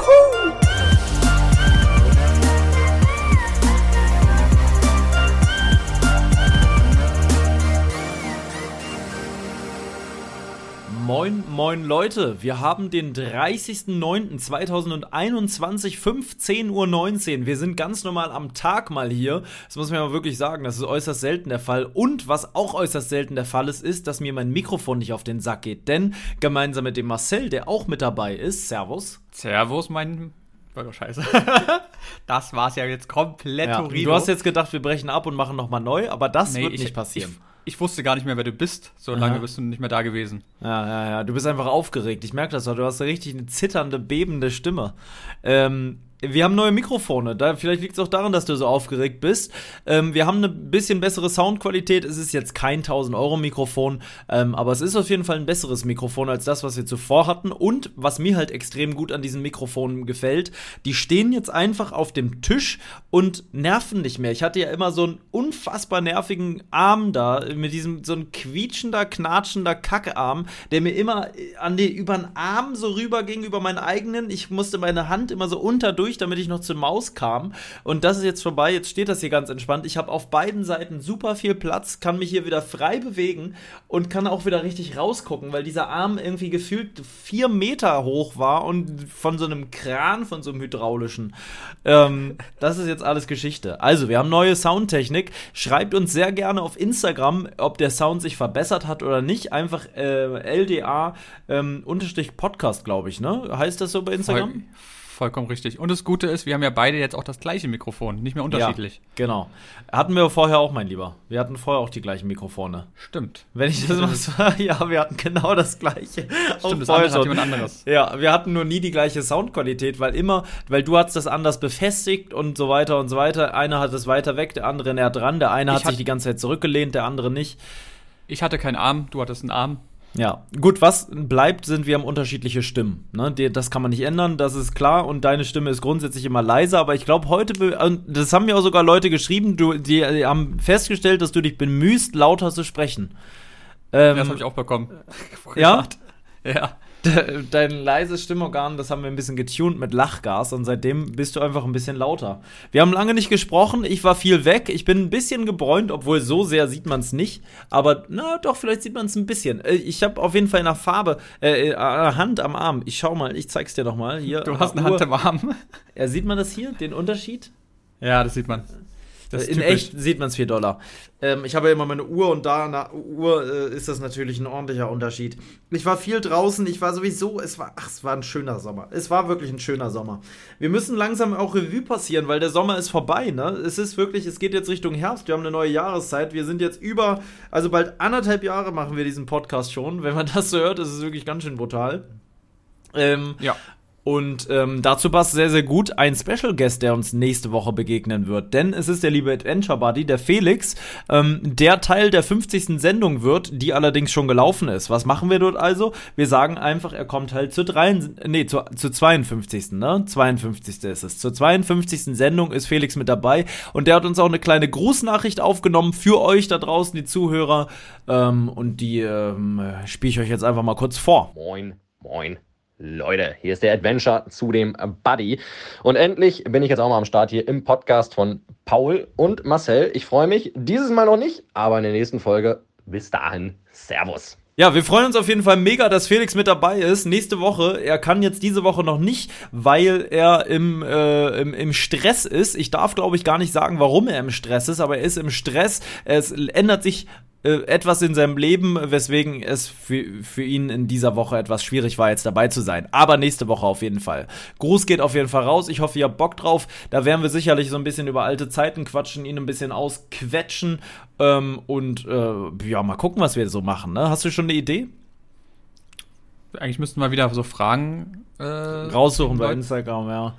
Woohoo! Moin, moin Leute, wir haben den 30.09.2021, 15.19 Uhr. Wir sind ganz normal am Tag mal hier. Das muss man ja wirklich sagen, das ist äußerst selten der Fall. Und was auch äußerst selten der Fall ist, ist, dass mir mein Mikrofon nicht auf den Sack geht. Denn gemeinsam mit dem Marcel, der auch mit dabei ist, Servus. Servus, mein scheiße. das war's ja jetzt komplett ja, Du hast jetzt gedacht, wir brechen ab und machen nochmal neu, aber das nee, wird nicht passieren. Ich, wusste gar nicht mehr, wer du bist. So Aha. lange bist du nicht mehr da gewesen. Ja, ja, ja. Du bist einfach aufgeregt. Ich merke das doch. Du hast richtig eine zitternde, bebende Stimme. Ähm, wir haben neue Mikrofone. Da, vielleicht liegt es auch daran, dass du so aufgeregt bist. Ähm, wir haben eine bisschen bessere Soundqualität. Es ist jetzt kein 1000-Euro-Mikrofon, ähm, aber es ist auf jeden Fall ein besseres Mikrofon als das, was wir zuvor hatten. Und was mir halt extrem gut an diesen Mikrofonen gefällt, die stehen jetzt einfach auf dem Tisch und nerven nicht mehr. Ich hatte ja immer so einen unfassbar nervigen Arm da, mit diesem so ein quietschender, knatschender Kackearm, der mir immer an die, über den Arm so rüber ging, über meinen eigenen. Ich musste meine Hand immer so durch, damit ich noch zur Maus kam. Und das ist jetzt vorbei. Jetzt steht das hier ganz entspannt. Ich habe auf beiden Seiten super viel Platz, kann mich hier wieder frei bewegen und kann auch wieder richtig rausgucken, weil dieser Arm irgendwie gefühlt vier Meter hoch war und von so einem Kran, von so einem hydraulischen. Ähm, das ist jetzt alles Geschichte. Also, wir haben neue Soundtechnik. Schreibt uns sehr gerne auf Instagram, ob der Sound sich verbessert hat oder nicht. Einfach äh, LDA ähm, Podcast, glaube ich, ne? Heißt das so bei Instagram? Voll vollkommen richtig. Und das Gute ist, wir haben ja beide jetzt auch das gleiche Mikrofon, nicht mehr unterschiedlich. Ja, genau. Hatten wir vorher auch, mein Lieber. Wir hatten vorher auch die gleichen Mikrofone. Stimmt. Wenn ich das mal so, ja, wir hatten genau das gleiche. Stimmt, das andere hat jemand anderes. Ja, wir hatten nur nie die gleiche Soundqualität, weil immer, weil du hast das anders befestigt und so weiter und so weiter. Einer hat es weiter weg, der andere näher dran, der eine ich hat sich die ganze Zeit zurückgelehnt, der andere nicht. Ich hatte keinen Arm, du hattest einen Arm. Ja, gut, was bleibt, sind wir haben unterschiedliche Stimmen. Ne? Das kann man nicht ändern, das ist klar. Und deine Stimme ist grundsätzlich immer leiser. Aber ich glaube, heute, das haben mir auch sogar Leute geschrieben, du, die, die haben festgestellt, dass du dich bemühst, lauter zu sprechen. Ähm, das habe ich auch bekommen. ja? Ja dein leises Stimmorgan, das haben wir ein bisschen getuned mit Lachgas und seitdem bist du einfach ein bisschen lauter. Wir haben lange nicht gesprochen, ich war viel weg, ich bin ein bisschen gebräunt, obwohl so sehr sieht man es nicht, aber na doch, vielleicht sieht man es ein bisschen. Äh, ich habe auf jeden Fall nach Farbe, äh, äh, Hand am Arm. Ich schau mal, ich zeig's dir doch mal. Hier, du hast eine Hand am Arm. Ja, sieht man das hier, den Unterschied? Ja, das sieht man. In typisch. echt sieht man es 4 Dollar. Ähm, ich habe ja immer meine Uhr und da der Uhr äh, ist das natürlich ein ordentlicher Unterschied. Ich war viel draußen, ich war sowieso, es war, ach, es war ein schöner Sommer. Es war wirklich ein schöner Sommer. Wir müssen langsam auch Revue passieren, weil der Sommer ist vorbei, ne? Es ist wirklich, es geht jetzt Richtung Herbst, wir haben eine neue Jahreszeit. Wir sind jetzt über, also bald anderthalb Jahre machen wir diesen Podcast schon. Wenn man das so hört, ist es wirklich ganz schön brutal. Ähm, ja. Und ähm, dazu passt sehr, sehr gut ein Special Guest, der uns nächste Woche begegnen wird. Denn es ist der liebe Adventure Buddy, der Felix, ähm, der Teil der 50. Sendung wird, die allerdings schon gelaufen ist. Was machen wir dort also? Wir sagen einfach, er kommt halt zur, 3, nee, zur, zur 52. Ne? 52. ist es. Zur 52. Sendung ist Felix mit dabei und der hat uns auch eine kleine Grußnachricht aufgenommen für euch da draußen, die Zuhörer. Ähm, und die ähm, spiele ich euch jetzt einfach mal kurz vor. Moin, moin. Leute, hier ist der Adventure zu dem Buddy. Und endlich bin ich jetzt auch mal am Start hier im Podcast von Paul und Marcel. Ich freue mich, dieses Mal noch nicht, aber in der nächsten Folge. Bis dahin, Servus. Ja, wir freuen uns auf jeden Fall mega, dass Felix mit dabei ist. Nächste Woche. Er kann jetzt diese Woche noch nicht, weil er im, äh, im, im Stress ist. Ich darf, glaube ich, gar nicht sagen, warum er im Stress ist, aber er ist im Stress. Es ändert sich etwas in seinem Leben, weswegen es für, für ihn in dieser Woche etwas schwierig war, jetzt dabei zu sein. Aber nächste Woche auf jeden Fall. Gruß geht auf jeden Fall raus. Ich hoffe, ihr habt Bock drauf. Da werden wir sicherlich so ein bisschen über alte Zeiten quatschen, ihn ein bisschen ausquetschen ähm, und äh, ja, mal gucken, was wir so machen. Ne? Hast du schon eine Idee? Eigentlich müssten wir wieder so Fragen äh, raussuchen bei Instagram, ja.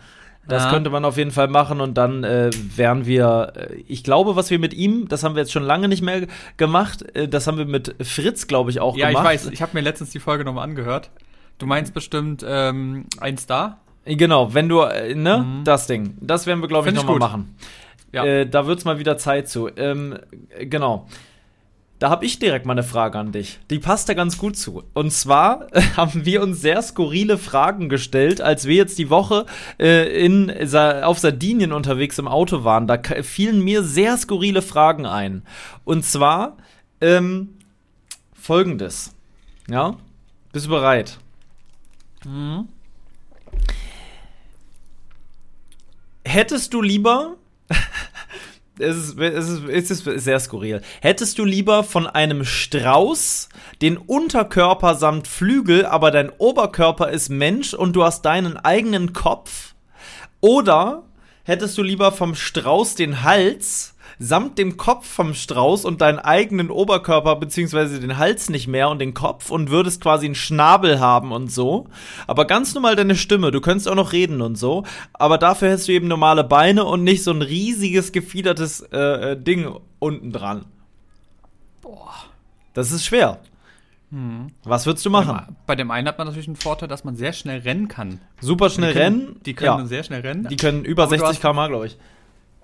Das Ja. könnte man auf jeden Fall machen und dann äh, wären wir, äh, ich glaube, was wir mit ihm, das haben wir jetzt schon lange nicht mehr gemacht, äh, das haben wir mit Fritz, glaube ich, auch Ja, gemacht. ich weiß. Ich habe mir letztens die Folge nochmal angehört. Du meinst bestimmt ähm, ein Star? Genau, wenn du, äh, ne, Mhm. das Ding. Das werden wir, glaube ich, nochmal machen. Ja. Äh, da wird's mal wieder Zeit zu. Ähm, äh, genau. Da habe ich direkt mal eine Frage an dich. Die passt da ganz gut zu. Und zwar haben wir uns sehr skurrile Fragen gestellt, als wir jetzt die Woche äh, in, auf Sardinien unterwegs im Auto waren. Da fielen mir sehr skurrile Fragen ein. Und zwar ähm, folgendes. Ja? Bist du bereit? Hättest du lieber. Es, ist, es, ist, es ist sehr skurril. Hättest du lieber von einem Strauß den Unterkörper samt Flügel, aber dein Oberkörper ist Mensch und du hast deinen eigenen Kopf? Oder hättest du lieber vom Strauß den Hals samt dem Kopf vom Strauß und deinen eigenen Oberkörper beziehungsweise den Hals nicht mehr und den Kopf und würdest quasi einen Schnabel haben und so, aber ganz normal deine Stimme, du könntest auch noch reden und so, aber dafür hättest du eben normale Beine und nicht so ein riesiges gefiedertes äh, äh, Ding unten dran. Boah, das ist schwer. Was würdest du machen? Bei dem einen hat man natürlich einen Vorteil, dass man sehr schnell rennen kann. Super schnell Die können- rennen? Die können ja. sehr schnell rennen. Die können über Aber du 60 hast- km, glaube ich.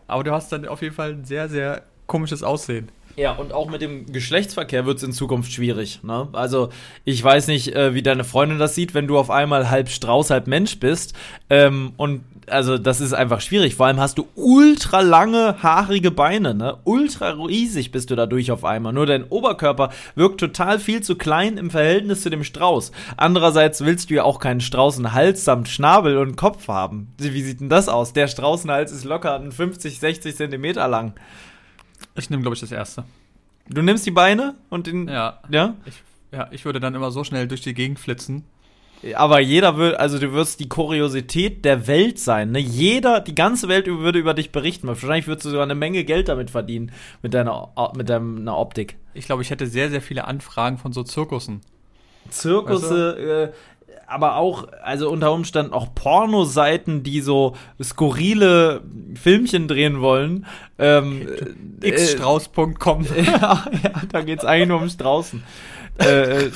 Aber du hast dann auf jeden Fall ein sehr, sehr komisches Aussehen. Ja, und auch mit dem Geschlechtsverkehr wird es in Zukunft schwierig. Ne? Also, ich weiß nicht, äh, wie deine Freundin das sieht, wenn du auf einmal halb Strauß, halb Mensch bist. Ähm, und also, das ist einfach schwierig. Vor allem hast du ultra lange, haarige Beine. Ne? Ultra riesig bist du dadurch auf einmal. Nur dein Oberkörper wirkt total viel zu klein im Verhältnis zu dem Strauß. Andererseits willst du ja auch keinen Strauß einen Hals samt Schnabel und Kopf haben. Wie sieht denn das aus? Der Straußenhals ist locker 50, 60 Zentimeter lang. Ich nehme, glaube ich, das erste. Du nimmst die Beine und den. Ja. Ja? Ich, ja, ich würde dann immer so schnell durch die Gegend flitzen. Aber jeder will, also du wirst die Kuriosität der Welt sein. Ne? Jeder, die ganze Welt würde über dich berichten. Wahrscheinlich würdest du sogar eine Menge Geld damit verdienen, mit deiner, mit deiner Optik. Ich glaube, ich hätte sehr, sehr viele Anfragen von so Zirkussen. Zirkusse, äh, aber auch, also unter Umständen auch Pornoseiten, die so skurrile Filmchen drehen wollen. Ähm, äh, xstrauß.com. ja, ja, da geht's eigentlich nur um Straußen. äh, äh,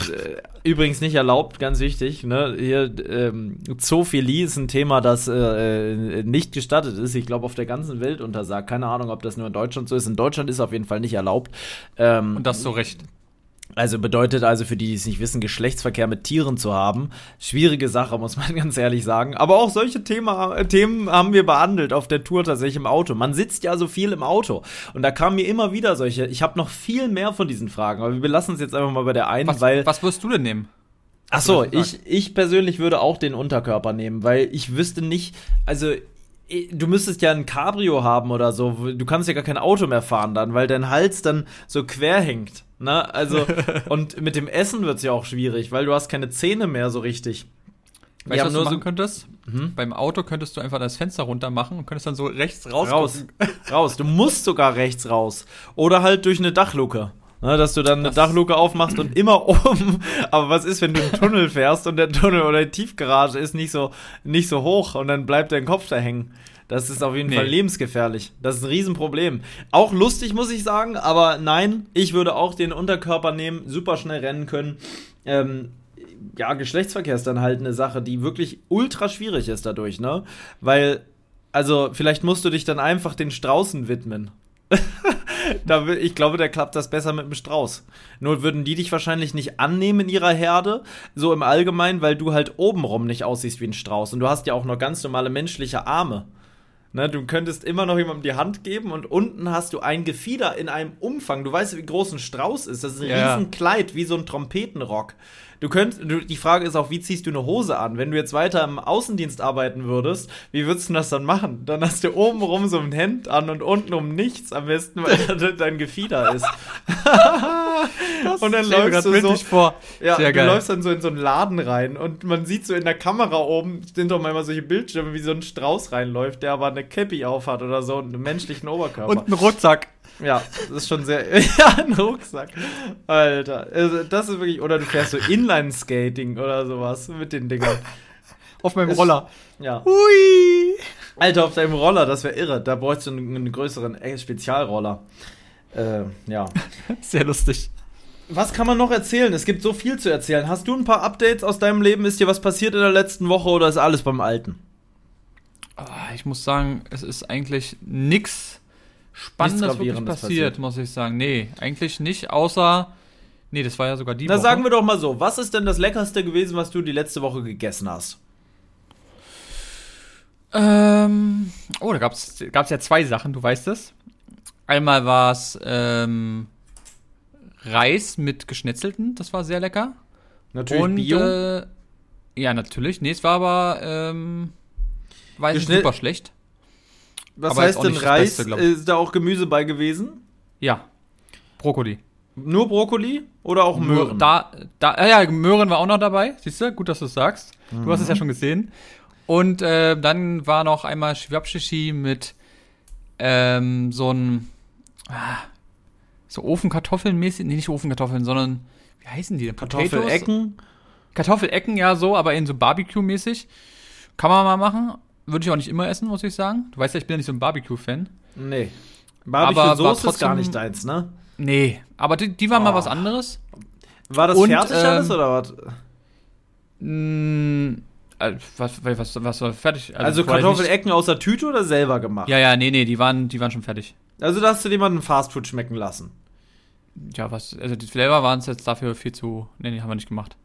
übrigens nicht erlaubt, ganz wichtig. Ne? Hier, ähm, Zoophilie ist ein Thema, das äh, nicht gestattet ist. Ich glaube, auf der ganzen Welt untersagt. Keine Ahnung, ob das nur in Deutschland so ist. In Deutschland ist es auf jeden Fall nicht erlaubt. Ähm, Und das zu Recht. Also bedeutet also für die, die es nicht wissen, Geschlechtsverkehr mit Tieren zu haben. Schwierige Sache, muss man ganz ehrlich sagen. Aber auch solche Thema, äh, Themen haben wir behandelt auf der Tour tatsächlich im Auto. Man sitzt ja so viel im Auto. Und da kamen mir immer wieder solche, ich habe noch viel mehr von diesen Fragen, aber wir belassen es jetzt einfach mal bei der einen, Was, weil. was wirst du denn nehmen? Ach so, ich, ich persönlich würde auch den Unterkörper nehmen, weil ich wüsste nicht, also du müsstest ja ein Cabrio haben oder so. Du kannst ja gar kein Auto mehr fahren dann, weil dein Hals dann so quer hängt. Ne? Also, und mit dem Essen wird's ja auch schwierig, weil du hast keine Zähne mehr so richtig. Weißt du, was nur du so- machen könntest? Mhm. Beim Auto könntest du einfach das Fenster runter machen und könntest dann so rechts raus. Raus. raus. Du musst sogar rechts raus. Oder halt durch eine Dachluke. Ne, dass du dann eine Das- Dachluke aufmachst und immer oben. Aber was ist, wenn du einen Tunnel fährst und der Tunnel oder die Tiefgarage ist nicht so, nicht so hoch und dann bleibt dein Kopf da hängen? Das ist auf jeden Nee. Fall lebensgefährlich. Das ist ein Riesenproblem. Auch lustig, muss ich sagen, aber nein, ich würde auch den Unterkörper nehmen, super schnell rennen können. Ähm, ja, Geschlechtsverkehr ist dann halt eine Sache, die wirklich ultra schwierig ist dadurch, ne? Weil, also, vielleicht musst du dich dann einfach den Straußen widmen. ich glaube, da klappt das besser mit dem Strauß. Nur würden die dich wahrscheinlich nicht annehmen in ihrer Herde, so im Allgemeinen, weil du halt obenrum nicht aussiehst wie ein Strauß. Und du hast ja auch noch ganz normale menschliche Arme. Ne, du könntest immer noch jemandem die Hand geben und unten hast du ein Gefieder in einem Umfang. Du weißt, wie groß ein Strauß ist. Das ist ein Ja. riesen Kleid, wie so ein Trompetenrock. Du könntest, du, die Frage ist auch, wie ziehst du eine Hose an? Wenn du jetzt weiter im Außendienst arbeiten würdest, wie würdest du das dann machen? Dann hast du oben rum so ein Hemd an und unten um nichts, am besten, weil da dein Gefieder ist. und dann läufst du so, vor. ja, Sehr du geil. läufst dann so in so einen Laden rein und man sieht so in der Kamera oben, sind doch manchmal solche Bildschirme, wie so ein Strauß reinläuft, der aber eine Cappy aufhat oder so und einen menschlichen Oberkörper. Und ein Rucksack. Ja, das ist schon sehr. ja, ein Rucksack. Alter. Also, das ist wirklich. Oder du fährst so Inline-Skating oder sowas mit den Dingern. Auf meinem Ist- Roller. Ja. Hui. Alter, auf deinem Roller, das wäre irre. Da bräuchst du einen, einen größeren äh, Spezialroller. Äh, ja. Sehr lustig. Was kann man noch erzählen? Es gibt so viel zu erzählen. Hast du ein paar Updates aus deinem Leben? Ist dir was passiert in der letzten Woche oder ist alles beim Alten? Ah, Ich muss sagen, es ist eigentlich nichts Spannendes wirklich Gravierendes passiert, passiert. muss ich sagen. Nee, eigentlich nicht, außer. Nee, das war ja sogar die Na, Woche. sagen wir doch mal so. Was ist denn das Leckerste gewesen, was du die letzte Woche gegessen hast? Ähm, oh, da gab es ja zwei Sachen, du weißt es. Einmal war es ähm, Reis mit Geschnetzelten, das war sehr lecker. Natürlich Und, Bio. Äh, ja, natürlich. Nee, es war aber, ähm, weiß ich, Geschnit- super schlecht. was aber heißt denn nicht Reis? Beste, ist da auch Gemüse bei gewesen? Ja, Brokkoli. Nur Brokkoli oder auch Möhren? Da, da, ja, ja, Möhren war auch noch dabei. Siehst du? Gut, dass du es sagst. Du hast es ja Mhm. schon gesehen. Und äh, dann war noch einmal Schwabschichi mit ähm, so ein ah, so Ofenkartoffeln mäßig, nee, nicht Ofenkartoffeln, sondern wie heißen die denn? Kartoffelecken? Kartoffelecken, ja, so, aber in so Barbecue-mäßig. Kann man mal machen. Würde ich auch nicht immer essen, muss ich sagen. Du weißt ja, ich bin ja nicht so ein Barbecue-Fan. Nee. War Barbecue-Soße ist gar nicht deins, ne? Nee, aber die, die waren mal Oh. was anderes. War das Und, fertig ähm, alles oder was? Mm, äh, was, was, was war fertig? Also vorher Kartoffelecken aus der Tüte oder selber gemacht? Ja, ja, nee, nee, die waren, die waren schon fertig. Also da hast du jemanden Fastfood schmecken lassen. Ja, was, also die Flavor waren es jetzt dafür viel zu, nee, nee, haben wir nicht gemacht.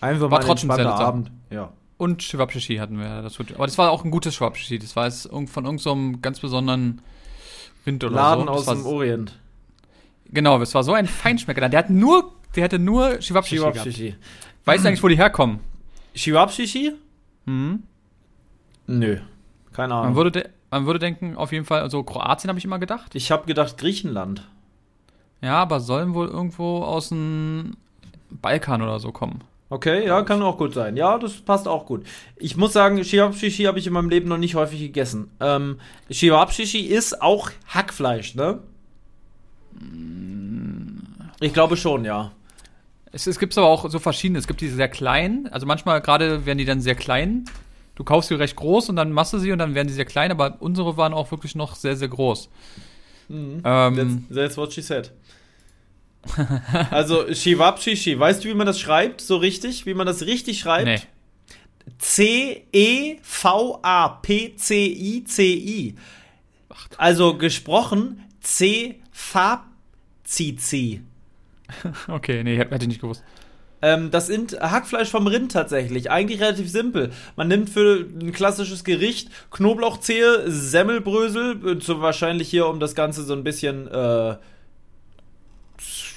Einfach War mal ein trotzdem sehr Abend. Ja. Und Schwabschichi hatten wir dazu. Aber das war auch ein gutes Schwabschichi. Das war jetzt von irgendeinem so ganz besonderen Wind oder Laden so. Aus dem Orient. Genau, das war so ein Feinschmecker. Der hat nur, der hatte nur Schwabschichi. Shiwabshishi. Weißt du eigentlich, wo die herkommen? Shiwabshishi? Mhm. Nö. Keine Man, Ahnung. würde de man würde denken, auf jeden Fall, also Kroatien habe ich immer gedacht. Ich habe gedacht Griechenland. Ja, aber sollen wohl irgendwo aus dem Balkan oder so kommen. Okay, ja, kann auch gut sein. Ja, das passt auch gut. Ich muss sagen, Shiwabshishi habe ich in meinem Leben noch nicht häufig gegessen. Ähm, Shiwabshishi ist auch Hackfleisch, ne? Ich glaube schon, ja. Es, es gibt aber auch so verschiedene. Es gibt diese sehr kleinen. Also manchmal gerade werden die dann sehr klein. Du kaufst sie recht groß und dann machst du sie und dann werden die sehr klein. Aber unsere waren auch wirklich noch sehr, sehr groß. Mhm. Ähm, That's, that's what she said. also, Shiwabshishi, weißt du, wie man das schreibt? So richtig? Wie man das richtig schreibt? nee. E C-E-V-A-P-C-I-C-I. Also gesprochen C-Fab-Zizi. Okay, nee, hätte ich nicht gewusst. Ähm, das sind Hackfleisch vom Rind tatsächlich. Eigentlich relativ simpel. Man nimmt für ein klassisches Gericht Knoblauchzehe, Semmelbrösel, äh, so wahrscheinlich hier, um das Ganze so ein bisschen, äh,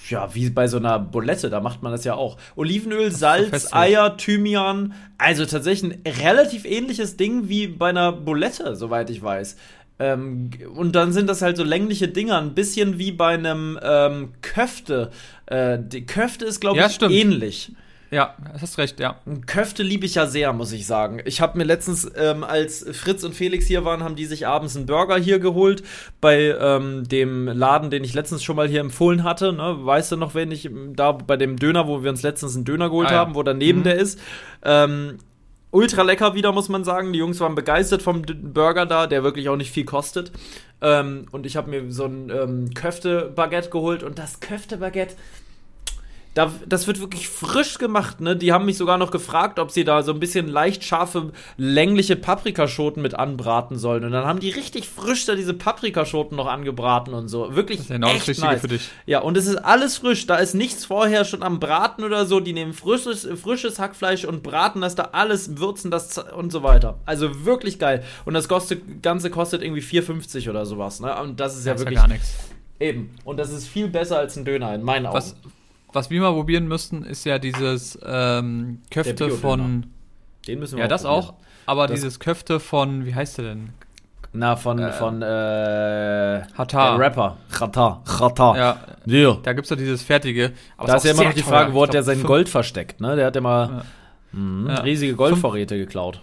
ja, wie bei so einer Bulette, da macht man das ja auch. Olivenöl, Salz. Eier, Thymian. Also tatsächlich ein relativ ähnliches Ding wie bei einer Bulette, soweit ich weiß. Ähm, und dann sind das halt so längliche Dinger, ein bisschen wie bei einem ähm, Köfte. Äh, die Köfte ist, glaube Ja, ich, stimmt. ähnlich. Ja, hast recht, ja. Köfte liebe ich ja sehr, muss ich sagen. Ich habe mir letztens, ähm, als Fritz und Felix hier waren, haben die sich abends einen Burger hier geholt bei ähm, dem Laden, den ich letztens schon mal hier empfohlen hatte. Ne? Weißt du noch, wenn ich da bei dem Döner, wo wir uns letztens einen Döner geholt Ah, ja. haben, wo daneben Mhm. der ist. Ähm, ultra lecker wieder, muss man sagen. Die Jungs waren begeistert vom Burger da, der wirklich auch nicht viel kostet. Ähm, und ich habe mir so ein ähm, Köfte-Baguette geholt und das Köfte-Baguette. Da, das wird wirklich frisch gemacht, ne? Die haben mich sogar noch gefragt, ob sie da so ein bisschen leicht scharfe, längliche Paprikaschoten mit anbraten sollen. Und dann haben die richtig frisch da diese Paprikaschoten noch angebraten und so. Wirklich Das ist ja genau das echt Richtige nice. für dich. Ja, und es ist alles frisch. Da ist nichts vorher schon am Braten oder so. Die nehmen frisches, frisches Hackfleisch und braten das da alles, würzen das und so weiter. Also wirklich geil. Und das kostet, Ganze kostet irgendwie 4,50 oder sowas, ne? Und das ist ja Das ist ja wirklich gar nichts. eben. Und das ist viel besser als ein Döner in meinen Augen. Was, was wir mal probieren müssten, ist ja dieses ähm, Köfte von. Den müssen wir Ja, das probieren. auch. Aber Das- dieses Köfte von, wie heißt der denn? Na, von, von, äh, Hatar. Rapper. Chata, Chata. Ja, Ja. da gibt's doch dieses fertige. Aber Da ist auch ja immer noch die teuer. Frage, wo hat der sein Gold versteckt, ne? Der hat immer mhm, Ja. riesige Goldvorräte geklaut.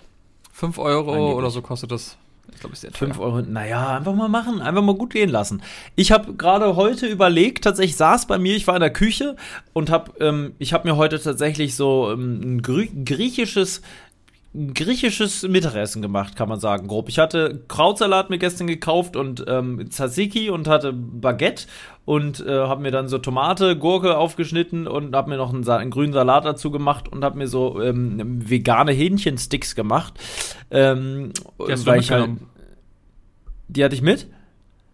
5 Euro Angeblich. oder so kostet das. Ich glaube, ist teuer. 5 Euro, naja, einfach mal machen, einfach mal gut gehen lassen. Ich habe gerade heute überlegt, tatsächlich saß bei mir, ich war in der Küche und habe, ähm, ich habe mir heute tatsächlich so ähm, ein griechisches griechisches Mittagessen gemacht, kann man sagen, grob. Ich hatte Krautsalat mir gestern gekauft und ähm, Tzatziki und hatte Baguette und äh, habe mir dann so Tomate, Gurke aufgeschnitten und habe mir noch einen, einen grünen Salat dazu gemacht und habe mir so ähm, vegane Hähnchensticks gemacht. Ähm, Die hast weil ich halt, die hatte ich mit?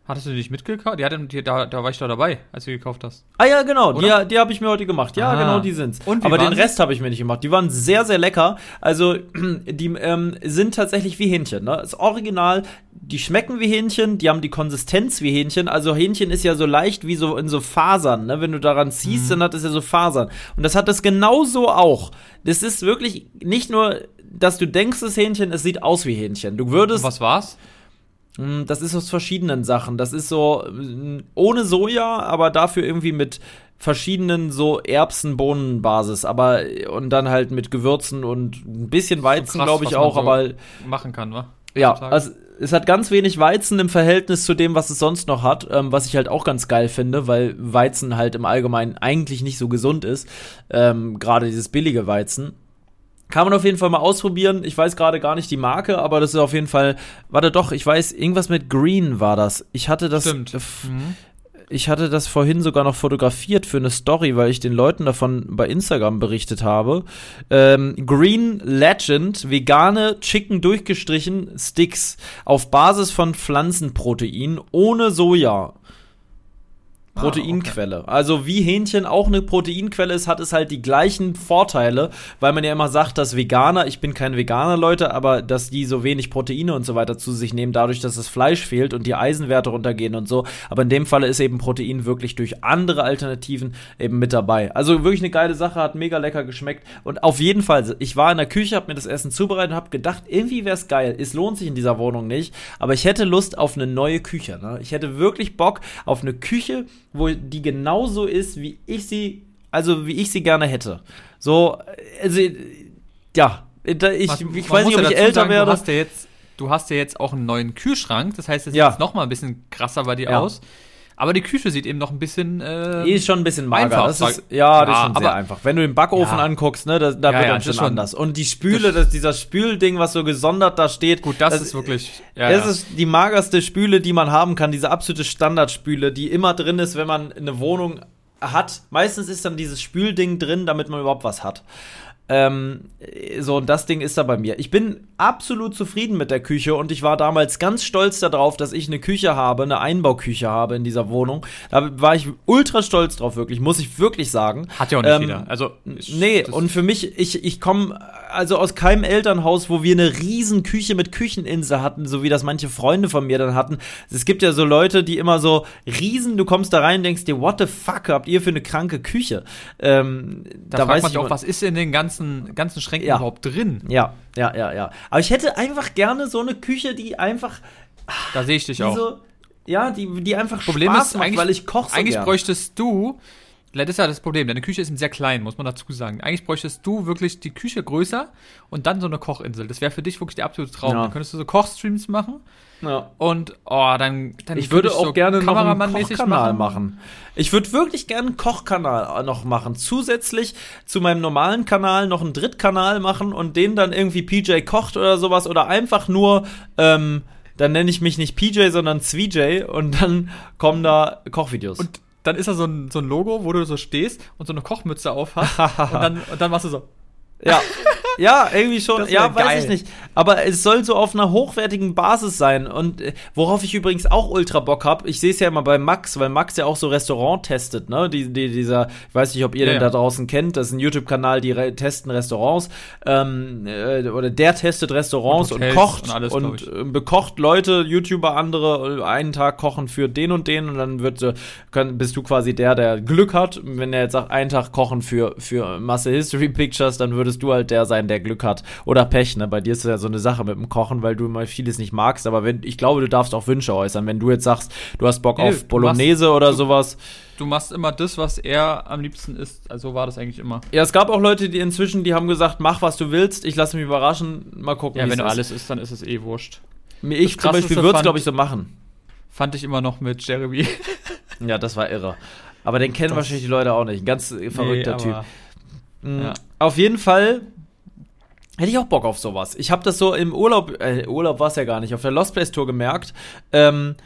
Hattest du die nicht mitgekauft? Die hatte, die, da, da war ich doch dabei, als du die gekauft hast. Ah ja, genau, die, Oder? die habe ich mir heute gemacht. Ja, Ah. genau, die sind's. Und Aber den? Rest habe ich mir nicht gemacht. Die waren sehr, sehr lecker. Also, die ähm, sind tatsächlich wie Hähnchen. Ne? Das Original, die schmecken wie Hähnchen, die haben die Konsistenz wie Hähnchen. Also Hähnchen ist ja so leicht wie so in so Fasern. Ne? Wenn du daran ziehst, Mhm. dann hat es ja so Fasern. Und das hat es genauso auch. Das ist wirklich nicht nur, dass du denkst, es ist Hähnchen, es sieht aus wie Hähnchen. Du würdest Und was war's? Mm, Das ist aus verschiedenen Sachen. Das ist so mm, ohne Soja, aber dafür irgendwie mit verschiedenen so Erbsen-Bohnen-Basis, aber und dann halt mit Gewürzen und ein bisschen Weizen, krass, glaube ich was man auch, so aber Machen kann, wa? ja, also es hat ganz wenig Weizen im Verhältnis zu dem, was es sonst noch hat, ähm, was ich halt auch ganz geil finde, weil Weizen halt im Allgemeinen eigentlich nicht so gesund ist, ähm, gerade dieses billige Weizen. Kann man auf jeden Fall mal ausprobieren. Ich weiß gerade gar nicht die Marke, aber das ist auf jeden Fall. Warte doch, ich weiß, irgendwas mit Green war das. Ich hatte das. Stimmt. Mhm. Ich hatte das vorhin sogar noch fotografiert für eine Story, weil ich den Leuten davon bei Instagram berichtet habe. Ähm, Green Legend, vegane Chicken durchgestrichen Sticks auf Basis von Pflanzenprotein ohne Soja. Proteinquelle. Also wie Hähnchen auch eine Proteinquelle ist, hat es halt die gleichen Vorteile, weil man ja immer sagt, dass Veganer, ich bin kein Veganer, Leute, aber dass die so wenig Proteine und so weiter zu sich nehmen, dadurch, dass das Fleisch fehlt und die Eisenwerte runtergehen und so. Aber in dem Falle ist eben Protein wirklich durch andere Alternativen eben mit dabei. Also wirklich eine geile Sache, hat mega lecker geschmeckt. Und auf jeden Fall, ich war in der Küche, habe mir das Essen zubereitet und habe gedacht, irgendwie wäre es geil. Es lohnt sich in dieser Wohnung nicht, aber ich hätte Lust auf eine neue Küche. Ne? Ich hätte wirklich Bock auf eine Küche, wo die genauso ist, wie ich sie, also wie ich sie gerne hätte. So, also, ja, ich, Was- ich weiß nicht, ja ob ich dazu älter sagen, werde. Du hast ja jetzt, du hast ja jetzt auch einen neuen Kühlschrank, das heißt, es sieht Ja. jetzt noch mal ein bisschen krasser bei dir Ja. aus. Aber die Küche sieht eben noch ein bisschen. Äh, Die ist schon ein bisschen mager. Einfach, das ist, ja, das ist schon sehr aber- einfach. Wenn du den Backofen Ja. anguckst, ne, da, da Ja, wird ja, das schon anders. Und die Spüle, das, dieser Spülding, was so gesondert da steht. gut, das, das- ist wirklich. Ja, ja. ist die magerste Spüle, die man haben kann, diese absolute Standardspüle, die immer drin ist, wenn man eine Wohnung hat. Meistens ist dann dieses Spülding drin, damit man überhaupt was hat. Ähm, so, und das Ding ist da bei mir. Ich bin absolut zufrieden mit der Küche und ich war damals ganz stolz darauf, dass ich eine Küche habe, eine Einbauküche habe in dieser Wohnung. Da war ich ultra stolz drauf, wirklich, muss ich wirklich sagen. Hat ja auch nicht Ähm, jeder. Also, Nee, und für mich, ich, ich komme also aus keinem Elternhaus, wo wir eine riesen Küche mit Kücheninsel hatten, so wie das manche Freunde von mir dann hatten. Es gibt ja so Leute, die immer so riesen, du kommst da rein und denkst dir, what the fuck habt ihr für eine kranke Küche? Ähm, da, fragt man sich auch, was ist in den ganzen, ganzen Schränken Ja. überhaupt drin? Ja, ja, ja, ja. Aber ich hätte einfach gerne so eine Küche, die einfach, Da sehe ich dich auch. so, ja, die, die einfach Problem Spaß ist, macht, weil ich koche so Eigentlich gern. bräuchtest du, das ist ja das Problem, deine Küche ist eben sehr klein, muss man dazu sagen. Eigentlich bräuchtest du wirklich die Küche größer und dann so eine Kochinsel. Das wäre für dich wirklich der absolute Traum. Ja. Dann könntest du so Kochstreams machen Ja. und, oh, dann, dann Ich würde würd auch so gerne noch einen Kochkanal machen. Ich würde wirklich gerne einen Kochkanal noch machen. Zusätzlich zu meinem normalen Kanal noch einen Drittkanal machen und den dann irgendwie PJ kocht oder sowas oder einfach nur, ähm, dann nenne ich mich nicht PJ, sondern ZJ und dann kommen da Kochvideos. Und dann ist da so ein, so ein Logo, wo du so stehst und so eine Kochmütze auf hast und, dann, und dann machst du so. Ja. Ja, irgendwie schon. Ja, weiß geil. ich nicht. Aber es soll so auf einer hochwertigen Basis sein. Und äh, worauf ich übrigens auch ultra Bock hab, ich sehe es ja immer bei Max, weil Max ja auch so Restaurant testet, ne? Die, die, dieser, ich weiß nicht, ob ihr Ja, den da draußen kennt, das ist ein YouTube-Kanal, die re testen Restaurants. Ähm, äh, oder der testet Restaurants Und und, kocht und alles, und, äh, bekocht Leute, YouTuber, andere, einen Tag kochen für den und den und dann wird, können, bist du quasi der, der Glück hat. Wenn er jetzt sagt, einen Tag kochen für, für Masse History Pictures, dann würdest du halt der sein, kennengelernt, der Glück hat. Oder Pech, ne? Bei dir ist es ja so eine Sache mit dem Kochen, weil du immer vieles nicht magst. Aber wenn, ich glaube, du darfst auch Wünsche äußern. Wenn du jetzt sagst, du hast Bock Nee, auf Bolognese machst- oder du- sowas. Du machst immer das, was er am liebsten isst. Also war das eigentlich immer. Ja, es gab auch Leute, die inzwischen, die haben gesagt, mach was du willst, ich lasse mich überraschen, mal gucken. Ja, wenn du ist. alles isst, dann ist es eh wurscht. Ich das zum Beispiel würde es, glaube ich, so machen. Fand ich immer noch mit Jeremy. Ja, das war irre. Aber den kennen Das- wahrscheinlich die Leute auch nicht. Ein ganz verrückter Nee, Typ. aber- Mhm. ja. Auf jeden Fall hätte ich auch Bock auf sowas. Ich habe das so im Urlaub, äh, Urlaub war es ja gar nicht, auf der Lost Place Tour gemerkt. Ähm,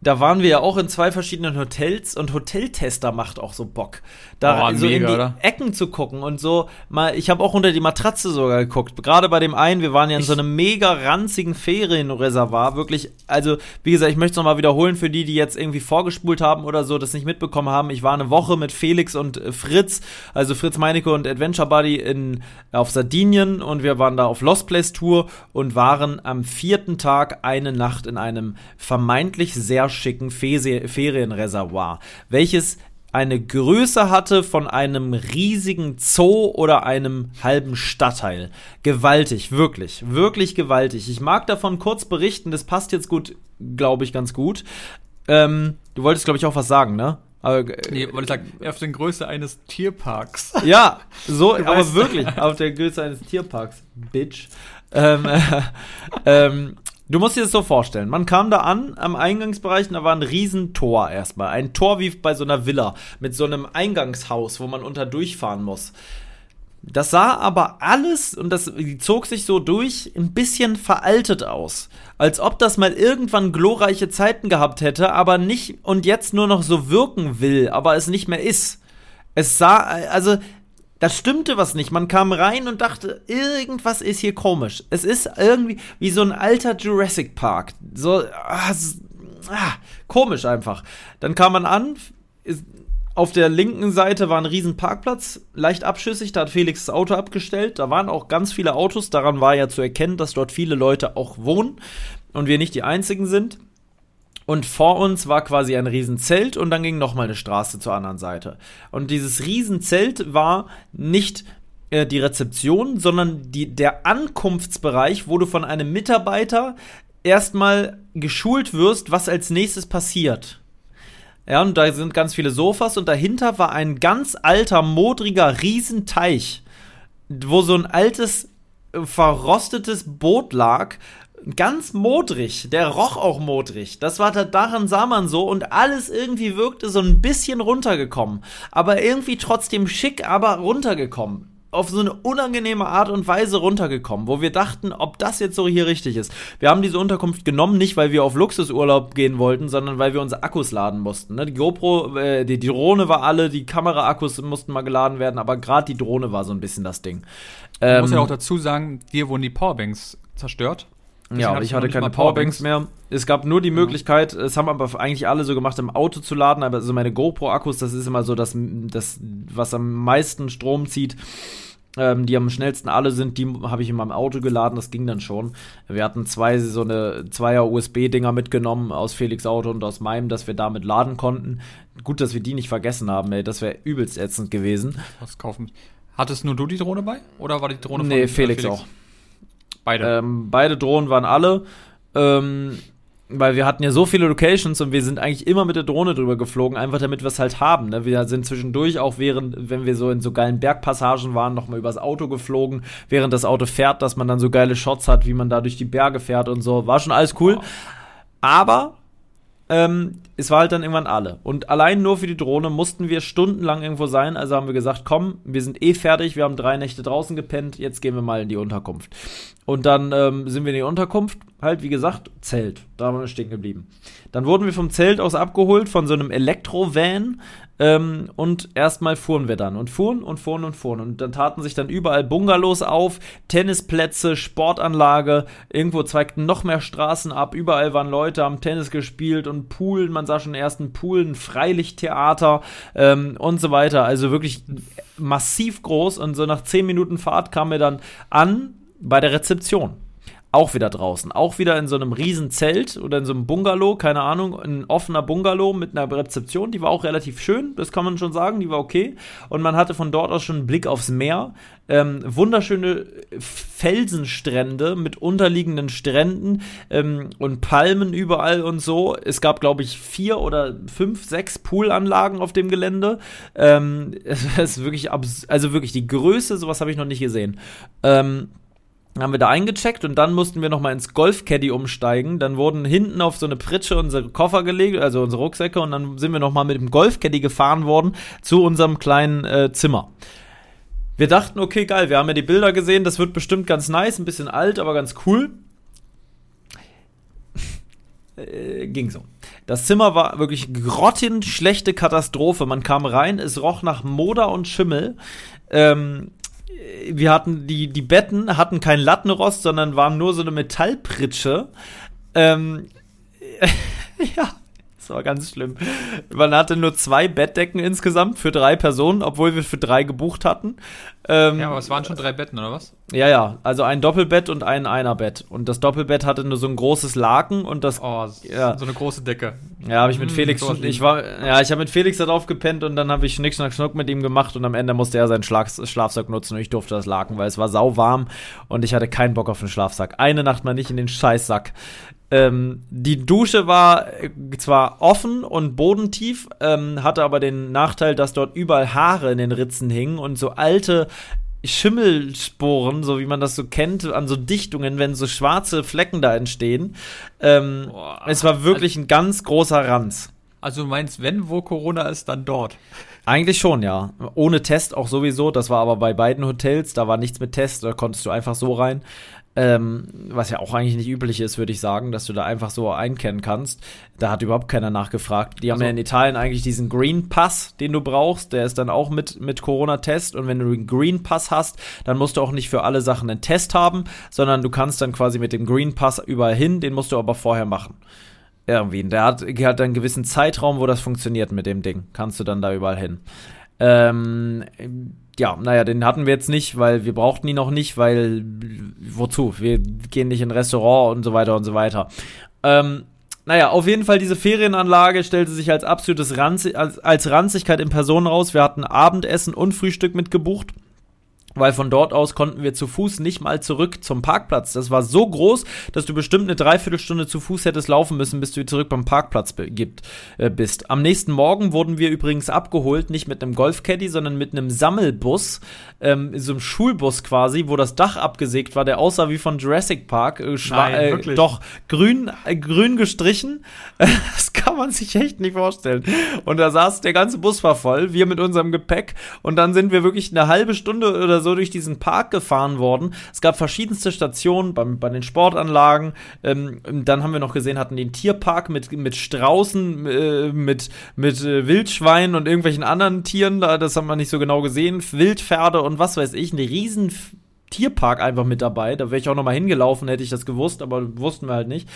da waren wir ja auch in zwei verschiedenen Hotels und Hoteltester macht auch so Bock. Da Oh, so in mega, die oder? Ecken zu gucken und so mal, ich habe auch unter die Matratze sogar geguckt. Gerade bei dem einen, wir waren ja in so Ich- einem mega ranzigen Ferienreservoir, wirklich, also wie gesagt, ich möchte es nochmal wiederholen für die, die jetzt irgendwie vorgespult haben oder so, das nicht mitbekommen haben. Ich war eine Woche mit Felix und äh, Fritz, also Fritz Meinecke und Adventure Buddy in, auf Sardinien und wir waren da auf Lost Place Tour und waren am vierten Tag eine Nacht in einem vermeintlich sehr schicken Fese- Ferienreservoir, welches eine Größe hatte von einem riesigen Zoo oder einem halben Stadtteil. Gewaltig, wirklich, wirklich gewaltig. Ich mag davon kurz berichten, das passt jetzt gut, glaube ich, ganz gut. Ähm, du wolltest, glaube ich, auch was sagen, ne? Aber, äh, Nee, wollte ich sagen, auf der Größe eines Tierparks. ja, so, aber weißt- wirklich, auf der Größe eines Tierparks, Bitch. Ähm, äh, ähm, du musst dir das so vorstellen. Man kam da an, am Eingangsbereich, und da war ein Riesentor erstmal. Ein Tor wie bei so einer Villa, mit so einem Eingangshaus, wo man unter durchfahren muss. Das sah aber alles, und das zog sich so durch, ein bisschen veraltet aus. Als ob das mal irgendwann glorreiche Zeiten gehabt hätte, aber nicht und jetzt nur noch so wirken will, aber es nicht mehr ist. Es sah, also, da stimmte was nicht. Man kam rein und dachte, irgendwas ist hier komisch. Es ist irgendwie wie so ein alter Jurassic Park. So, ah, ah, komisch einfach. Dann kam man an, ist, auf der linken Seite war ein riesen Parkplatz, leicht abschüssig, da hat Felix das Auto abgestellt. Da waren auch ganz viele Autos, daran war ja zu erkennen, dass dort viele Leute auch wohnen und wir nicht die einzigen sind. Und vor uns war quasi ein Riesenzelt und dann ging nochmal eine Straße zur anderen Seite. Und dieses Riesenzelt war nicht äh, die Rezeption, sondern die, der Ankunftsbereich, wo du von einem Mitarbeiter erstmal geschult wirst, was als nächstes passiert. Ja, und da sind ganz viele Sofas und dahinter war ein ganz alter, modriger Riesenteich, wo so ein altes, verrostetes Boot lag. Ganz modrig, der roch auch modrig. Das war da, daran sah man so und alles irgendwie wirkte so ein bisschen runtergekommen. Aber irgendwie trotzdem schick, aber runtergekommen. Auf so eine unangenehme Art und Weise runtergekommen, wo wir dachten, ob das jetzt so hier richtig ist. Wir haben diese Unterkunft genommen, nicht weil wir auf Luxusurlaub gehen wollten, sondern weil wir unsere Akkus laden mussten. Ne? Die GoPro, äh, die, Drohne war alle, die Kameraakkus mussten mal geladen werden, aber gerade die Drohne war so ein bisschen das Ding. Ich Ähm, muss ja auch dazu sagen, dir wurden die Powerbanks zerstört. Deswegen ja, und ich hatte keine Powerbanks mehr. Es gab nur die Möglichkeit, es haben aber eigentlich alle so gemacht, im Auto zu laden, aber so meine GoPro-Akkus, das ist immer so das, das, was am meisten Strom zieht. Ähm, die am schnellsten alle sind, die habe ich in meinem Auto geladen, das ging dann schon. Wir hatten zwei, so eine Zweier USB-Dinger mitgenommen aus Felix Auto und aus meinem, dass wir damit laden konnten. Gut, dass wir die nicht vergessen haben, ey, das wäre übelst ätzend gewesen. Was kaufen. Hattest nur du die Drohne bei? Oder war die Drohne Nee, äh, Felix auch. Beide. Ähm, beide Drohnen waren alle. Ähm, weil wir hatten ja so viele Locations und wir sind eigentlich immer mit der Drohne drüber geflogen, einfach damit wir es halt haben. Ne? Wir sind zwischendurch auch während, wenn wir so in so geilen Bergpassagen waren, nochmal übers Auto geflogen, während das Auto fährt, dass man dann so geile Shots hat, wie man da durch die Berge fährt und so. War schon alles cool. Wow. Aber ähm, es war halt dann irgendwann alle. Und allein nur für die Drohne mussten wir stundenlang irgendwo sein. Also haben wir gesagt, komm, wir sind eh fertig, wir haben drei Nächte draußen gepennt, jetzt gehen wir mal in die Unterkunft. Und dann ähm, sind wir in die Unterkunft, halt wie gesagt, Zelt. Da waren wir stehen geblieben. Dann wurden wir vom Zelt aus abgeholt von so einem Elektrovan ähm, und erstmal fuhren wir dann und fuhren und fuhren und fuhren. Und dann taten sich dann überall Bungalows auf, Tennisplätze, Sportanlage, irgendwo zweigten noch mehr Straßen ab, überall waren Leute, haben Tennis gespielt und Pool, man sah schon erst einen Pool, ein Freilichttheater ähm, und so weiter. Also wirklich massiv groß und so nach 10 Minuten Fahrt kamen wir dann an bei der Rezeption. Auch wieder draußen. Auch wieder in so einem riesen Zelt oder in so einem Bungalow, keine Ahnung, ein offener Bungalow mit einer Rezeption, die war auch relativ schön, das kann man schon sagen, die war okay. Und man hatte von dort aus schon einen Blick aufs Meer. Ähm, wunderschöne Felsenstrände mit unterliegenden Stränden ähm, und Palmen überall und so. Es gab, glaube ich, vier oder fünf, sechs Poolanlagen auf dem Gelände. Ähm, es ist wirklich, also wirklich die Größe, sowas habe ich noch nicht gesehen. Ähm, haben wir da eingecheckt und dann mussten wir nochmal ins Golfcaddy umsteigen. Dann wurden hinten auf so eine Pritsche unsere Koffer gelegt, also unsere Rucksäcke und dann sind wir nochmal mit dem Golfcaddy gefahren worden zu unserem kleinen äh, Zimmer. Wir dachten, okay, geil, wir haben ja die Bilder gesehen, das wird bestimmt ganz nice, ein bisschen alt, aber ganz cool. äh, ging so. Das Zimmer war wirklich grottenschlechte Katastrophe. Man kam rein, es roch nach Moder und Schimmel. Ähm, wir hatten die, die Betten hatten kein Lattenrost, sondern waren nur so eine Metallpritsche. Ähm, ja, das war ganz schlimm. Man hatte nur zwei Bettdecken insgesamt für drei Personen, obwohl wir für drei gebucht hatten. Ähm, ja, aber es waren schon drei Betten, oder was? Ja, ja. Also ein Doppelbett und ein Einerbett. Und das Doppelbett hatte nur so ein großes Laken und das. Oh, ja. so eine große Decke. Ja, habe ich mit mmh, Felix. So ich war, ja, ich habe mit Felix da drauf gepennt und dann habe ich Schnick, Schnack, Schnuck mit ihm gemacht und am Ende musste er seinen Schlag, Schlafsack nutzen und ich durfte das Laken, weil es war sau warm und ich hatte keinen Bock auf den Schlafsack. Eine Nacht mal nicht in den Scheißsack. Ähm, die Dusche war äh, zwar offen und bodentief, ähm, hatte aber den Nachteil, dass dort überall Haare in den Ritzen hingen und so alte Schimmelsporen, so wie man das so kennt, an so Dichtungen, wenn so schwarze Flecken da entstehen. Ähm, es war wirklich also, ein ganz großer Ranz. Also du meinst, wenn wo Corona ist, dann dort? Eigentlich schon, ja. Ohne Test auch sowieso. Das war aber bei beiden Hotels, da war nichts mit Test, da konntest du einfach so rein. Ähm, was ja auch eigentlich nicht üblich ist, würde ich sagen, dass du da einfach so einkennen kannst. Da hat überhaupt keiner nachgefragt. Die haben also, ja in Italien eigentlich diesen Green Pass, den du brauchst. Der ist dann auch mit, mit Corona-Test. Und wenn du den Green Pass hast, dann musst du auch nicht für alle Sachen einen Test haben, sondern du kannst dann quasi mit dem Green Pass überall hin. Den musst du aber vorher machen. Irgendwie. Der hat, hat einen gewissen Zeitraum, wo das funktioniert mit dem Ding. Kannst du dann da überall hin. Ähm, ja, naja, den hatten wir jetzt nicht, weil wir brauchten ihn noch nicht, weil wozu? Wir gehen nicht in ein Restaurant und so weiter und so weiter. Ähm, naja, auf jeden Fall diese Ferienanlage stellte sich als absolutes Ranz als, als Ranzigkeit in Person raus. Wir hatten Abendessen und Frühstück mitgebucht weil von dort aus konnten wir zu Fuß nicht mal zurück zum Parkplatz. Das war so groß, dass du bestimmt eine Dreiviertelstunde zu Fuß hättest laufen müssen, bis du zurück beim Parkplatz gibt, äh, bist. Am nächsten Morgen wurden wir übrigens abgeholt, nicht mit einem Golfcaddy, sondern mit einem Sammelbus, ähm, so einem Schulbus quasi, wo das Dach abgesägt war, der aussah wie von Jurassic Park. Äh, Nein, äh? Doch, grün, äh, grün gestrichen. das kann man sich echt nicht vorstellen. Und da saß, der ganze Bus war voll, wir mit unserem Gepäck und dann sind wir wirklich eine halbe Stunde oder so so durch diesen Park gefahren worden. Es gab verschiedenste Stationen beim, bei den Sportanlagen. Ähm, dann haben wir noch gesehen, hatten den Tierpark mit, mit Straußen, äh, mit, mit äh, Wildschweinen und irgendwelchen anderen Tieren. Das haben wir nicht so genau gesehen. Wildpferde und was weiß ich. Eine riesen Tierpark einfach mit dabei. Da wäre ich auch noch mal hingelaufen, hätte ich das gewusst, aber wussten wir halt nicht.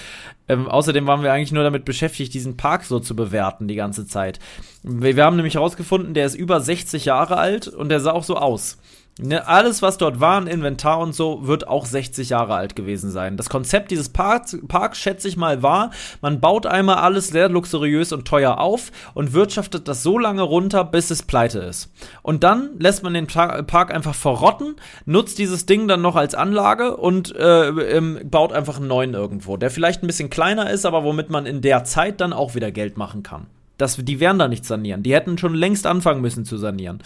Ähm, außerdem waren wir eigentlich nur damit beschäftigt, diesen Park so zu bewerten die ganze Zeit. Wir, wir haben nämlich herausgefunden, der ist über 60 Jahre alt und der sah auch so aus. Ne, alles, was dort war, ein Inventar und so, wird auch 60 Jahre alt gewesen sein. Das Konzept dieses Parks, Parks, schätze ich mal, war, man baut einmal alles sehr luxuriös und teuer auf und wirtschaftet das so lange runter, bis es pleite ist. Und dann lässt man den Park einfach verrotten, nutzt dieses Ding dann noch als Anlage und äh, ähm, baut einfach einen neuen irgendwo, der vielleicht ein bisschen kleiner ist, aber womit man in der Zeit dann auch wieder Geld machen kann. Das, die werden da nicht sanieren. Die hätten schon längst anfangen müssen zu sanieren.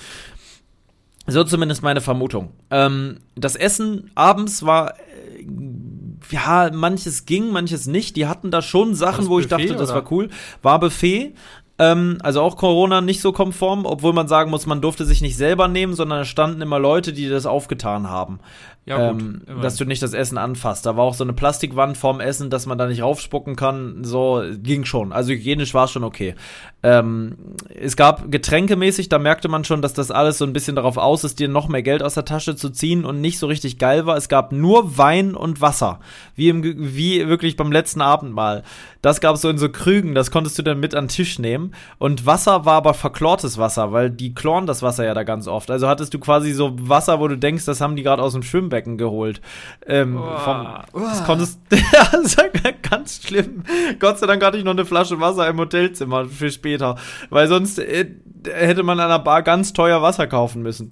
So zumindest meine Vermutung. Ähm, das Essen abends war, äh, ja, manches ging, manches nicht. Die hatten da schon Sachen, wo ich dachte, oder? das war cool. War Buffet. Ähm, also auch Corona nicht so konform, obwohl man sagen muss, man durfte sich nicht selber nehmen, sondern es standen immer Leute, die das aufgetan haben. Ja, gut, ähm, dass du nicht das Essen anfasst. Da war auch so eine Plastikwand vorm Essen, dass man da nicht raufspucken kann. So ging schon. Also hygienisch war es schon okay. Ähm, es gab getränkemäßig, da merkte man schon, dass das alles so ein bisschen darauf aus ist, dir noch mehr Geld aus der Tasche zu ziehen und nicht so richtig geil war. Es gab nur Wein und Wasser. Wie, im, wie wirklich beim letzten Abendmahl. Das gab es so in so Krügen, das konntest du dann mit an den Tisch nehmen. Und Wasser war aber verklortes Wasser, weil die kloren das Wasser ja da ganz oft. Also hattest du quasi so Wasser, wo du denkst, das haben die gerade aus dem Schwimmbecken geholt. Ähm, Uah. vom, das konntest, ja, das ja ganz schlimm. Gott sei Dank hatte ich noch eine Flasche Wasser im Hotelzimmer für später, weil sonst äh, hätte man an der Bar ganz teuer Wasser kaufen müssen.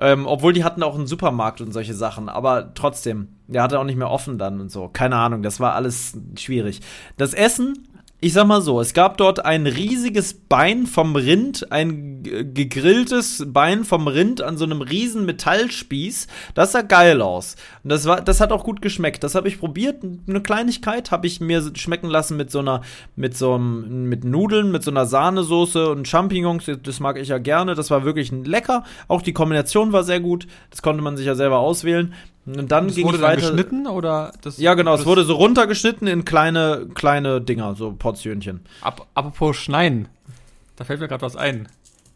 Ähm, obwohl die hatten auch einen Supermarkt und solche Sachen, aber trotzdem, der hatte auch nicht mehr offen dann und so. Keine Ahnung, das war alles schwierig. Das Essen, ich sag mal so, es gab dort ein riesiges Bein vom Rind, ein gegrilltes Bein vom Rind an so einem riesen Metallspieß. Das sah geil aus. Und das war, das hat auch gut geschmeckt. Das habe ich probiert. Eine Kleinigkeit habe ich mir schmecken lassen mit so einer, mit so einem, mit Nudeln, mit so einer Sahnesoße und Champignons. Das mag ich ja gerne. Das war wirklich lecker. Auch die Kombination war sehr gut. Das konnte man sich ja selber auswählen. Und dann Das ging wurde ich weiter. geschnitten oder das? Ja, genau, es das- wurde so runtergeschnitten in kleine, kleine Dinger, so Portionchen. Ap apropos Schneiden. Da fällt mir gerade was ein.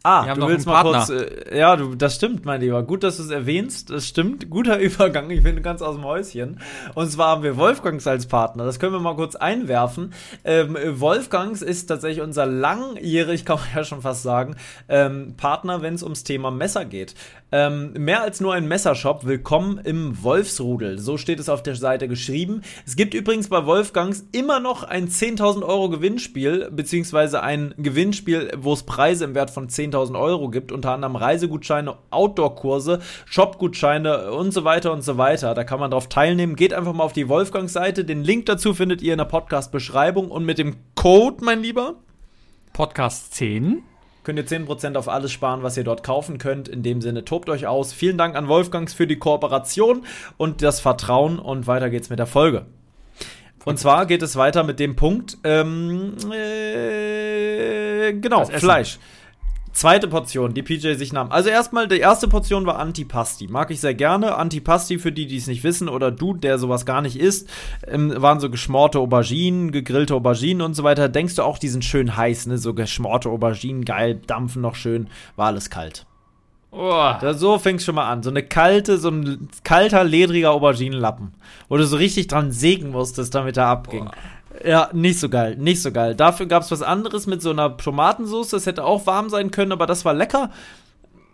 Ah, du willst mal kurz. Äh, ja, du, das stimmt, mein Lieber. Gut, dass du es erwähnst. Das stimmt. Guter Übergang. Ich bin ganz aus dem Häuschen. Und zwar haben wir Wolfgangs als Partner. Das können wir mal kurz einwerfen. Ähm, Wolfgangs ist tatsächlich unser langjährig, kann man ja schon fast sagen, ähm, Partner, wenn es ums Thema Messer geht. Ähm, mehr als nur ein Messershop. Willkommen im Wolfsrudel. So steht es auf der Seite geschrieben. Es gibt übrigens bei Wolfgangs immer noch ein 10.000 Euro Gewinnspiel, beziehungsweise ein Gewinnspiel, wo es Preise im Wert von 10.000 Euro gibt. Unter anderem Reisegutscheine, Outdoor-Kurse, Shopgutscheine und so weiter und so weiter. Da kann man drauf teilnehmen. Geht einfach mal auf die Wolfgangs-Seite. Den Link dazu findet ihr in der Podcast-Beschreibung. Und mit dem Code, mein Lieber, Podcast 10. könnt ihr 10% auf alles sparen, was ihr dort kaufen könnt. In dem Sinne, tobt euch aus. Vielen Dank an Wolfgangs für die Kooperation und das Vertrauen. Und weiter geht's mit der Folge. Und zwar geht es weiter mit dem Punkt, ähm, äh, genau. Fleisch. Zweite Portion, die PJ sich nahm. Also erstmal, die erste Portion war Antipasti. Mag ich sehr gerne. Antipasti, für die, die es nicht wissen, oder du, der sowas gar nicht isst, ähm, waren so geschmorte Auberginen, gegrillte Auberginen und so weiter. Denkst du auch, die sind schön heiß, ne? So geschmorte Auberginen, geil, dampfen noch schön. War alles kalt. Oh. Da, so fängst schon mal an. So eine kalte, so ein kalter, ledriger Auberginenlappen. Wo du so richtig dran sägen musstest, damit er abging. Ja, nicht so geil, nicht so geil. Dafür gab es was anderes mit so einer Tomatensauce. Das hätte auch warm sein können, aber das war lecker.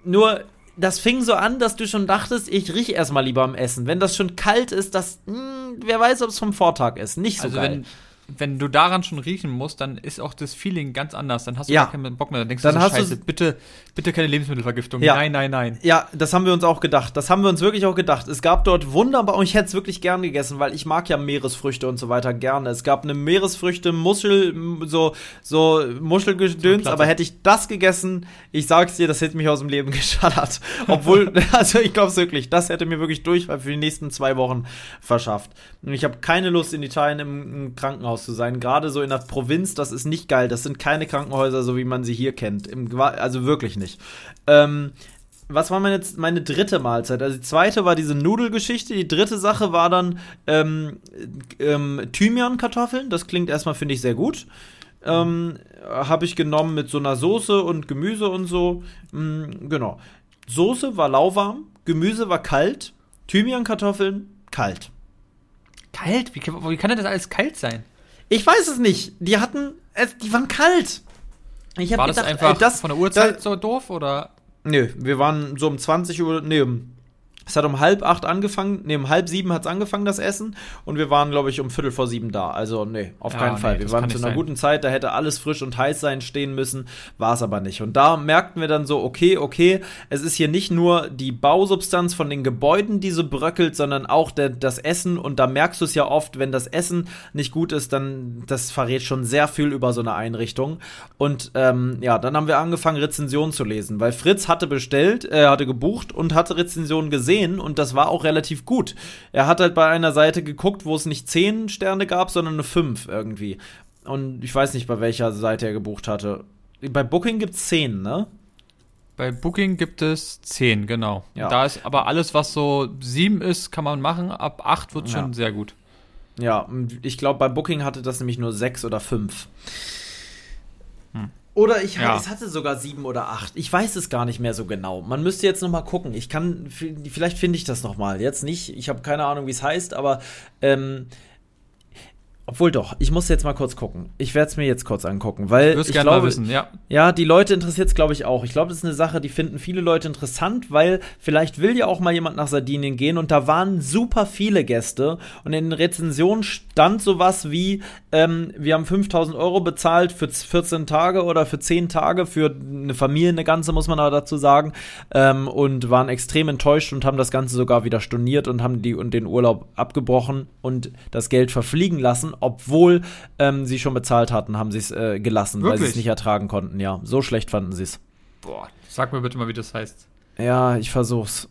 Nur, das fing so an, dass du schon dachtest, ich riech erstmal lieber am Essen. Wenn das schon kalt ist, das, mh, wer weiß, ob es vom Vortag ist. Nicht so Also geil. wenn, wenn du daran schon riechen musst, dann ist auch das Feeling ganz anders. Dann hast du Ja. gar keinen Bock mehr. Dann denkst Dann du so, hast du- scheiße, bitte, bitte keine Lebensmittelvergiftung. Ja. Nein, nein, nein. Ja, das haben wir uns auch gedacht. Das haben wir uns wirklich auch gedacht. Es gab dort wunderbar, und ich hätte es wirklich gern gegessen, weil ich mag ja Meeresfrüchte und so weiter gerne. Es gab eine Meeresfrüchte, Muschel, so, so Muschelgedöns, Platte. aber hätte ich das gegessen, ich sag's dir, das hätte mich aus dem Leben geschattert. Obwohl, also ich glaub's wirklich, das hätte mir wirklich Durchfall für die nächsten zwei Wochen verschafft. Und ich habe keine Lust, in Italien im, im Krankenhaus zu sein. Gerade so in der Provinz, das ist nicht geil. Das sind keine Krankenhäuser, so wie man sie hier kennt. Im, also wirklich nicht. Ähm, was war meine, meine dritte Mahlzeit? Also die zweite war diese Nudelgeschichte, die dritte Sache war dann ähm, ähm, Thymian-Kartoffeln. Das klingt erstmal, finde ich, sehr gut. Ähm, Habe ich genommen mit so einer Soße und Gemüse und so. Mm, genau. Soße war lauwarm, Gemüse war kalt, Thymian-Kartoffeln kalt. Kalt? Wie, wie kann denn das alles kalt sein? Ich weiß es nicht. Die hatten, es, die waren kalt. Ich hab War das gedacht, einfach ey, das, von der Uhrzeit da- so doof oder? Nö, wir waren so um 20 Uhr, nee, um, es hat um halb acht angefangen, nee, um halb sieben hat's angefangen, das Essen. Und wir waren, glaube ich, um Viertel vor sieben da. Also, nee, auf Ja, keinen nee, Fall. Wir waren zu einer sein. guten Zeit, da hätte alles frisch und heiß sein stehen müssen, war es aber nicht. Und da merkten wir dann so, okay, okay, es ist hier nicht nur die Bausubstanz von den Gebäuden, die so bröckelt, sondern auch der, das Essen. Und da merkst du es ja oft, wenn das Essen nicht gut ist, dann das verrät schon sehr viel über so eine Einrichtung. Und ähm, ja, dann haben wir angefangen, Rezensionen zu lesen, weil Fritz hatte bestellt, er hatte gebucht und hatte Rezensionen gesehen und das war auch relativ gut. Er hat halt bei einer Seite geguckt, wo es nicht 10 Sterne gab, sondern eine 5 irgendwie. Und ich weiß nicht, bei welcher Seite er gebucht hatte. Bei Booking gibt's 10, ne? Bei Booking gibt es 10, genau. Ja. Da ist aber alles, was so 7 ist, kann man machen. Ab 8 wird schon Ja. sehr gut. Ja, ich glaube, bei Booking hatte das nämlich nur 6 oder 5. Hm. Oder ich Ja. es hatte sogar 7 oder 8. Ich weiß es gar nicht mehr so genau. Man müsste jetzt noch mal gucken. Ich kann, vielleicht finde ich das noch mal. Jetzt nicht. Ich habe keine Ahnung, wie es heißt, aber ähm, Obwohl doch, ich muss jetzt mal kurz gucken. Ich werde es mir jetzt kurz angucken, weil ich gerne glaube, wissen, ja. ja, die Leute interessiert es, glaube ich, auch. Ich glaube, das ist eine Sache, die finden viele Leute interessant, weil vielleicht will ja auch mal jemand nach Sardinien gehen und da waren super viele Gäste und in den Rezensionen stand sowas wie, ähm, wir haben 5000 Euro bezahlt für 14 Tage oder für 10 Tage, für eine Familie, eine ganze, muss man aber dazu sagen, ähm, und waren extrem enttäuscht und haben das Ganze sogar wieder storniert und haben die und den Urlaub abgebrochen und das Geld verfliegen lassen, obwohl ähm, sie schon bezahlt hatten, haben sie es äh, gelassen, weil sie es Wirklich? nicht ertragen konnten. Ja, so schlecht fanden sie es. Boah, sag mir bitte mal, wie das heißt. Ja, ich versuch's.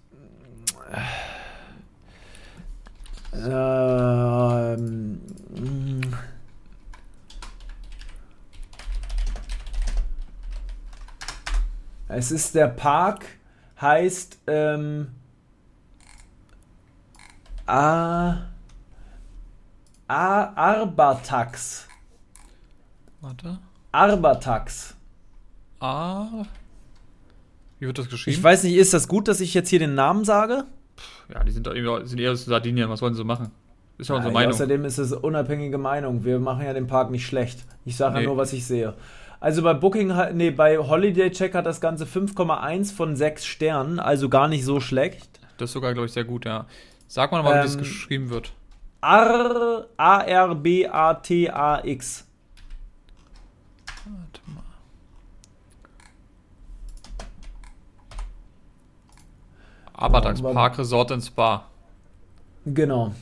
Ähm, es ist der Park, heißt ähm, A, A, Arbatax. Warte. Arbatax. A. Wie wird das geschrieben? Ich weiß nicht, ist das gut, dass ich jetzt hier den Namen sage? ja, die sind, sind eher aus Sardinien. Was wollen sie so machen? Ist ja unsere Ja, Meinung. Außerdem ist es unabhängige Meinung. Wir machen ja den Park nicht schlecht. Ich sage Nee. ja nur, was ich sehe. Also bei Booking, nee, bei Holiday Check hat das Ganze 5,1 von 6 Sternen, also gar nicht so schlecht. Das ist sogar, glaube ich, sehr gut, ja. Sag mal nochmal, wie das Ähm, geschrieben wird. R A R B A T A X. Warte mal. Abadax Ja, aber- Park Resort and Spa. Genau.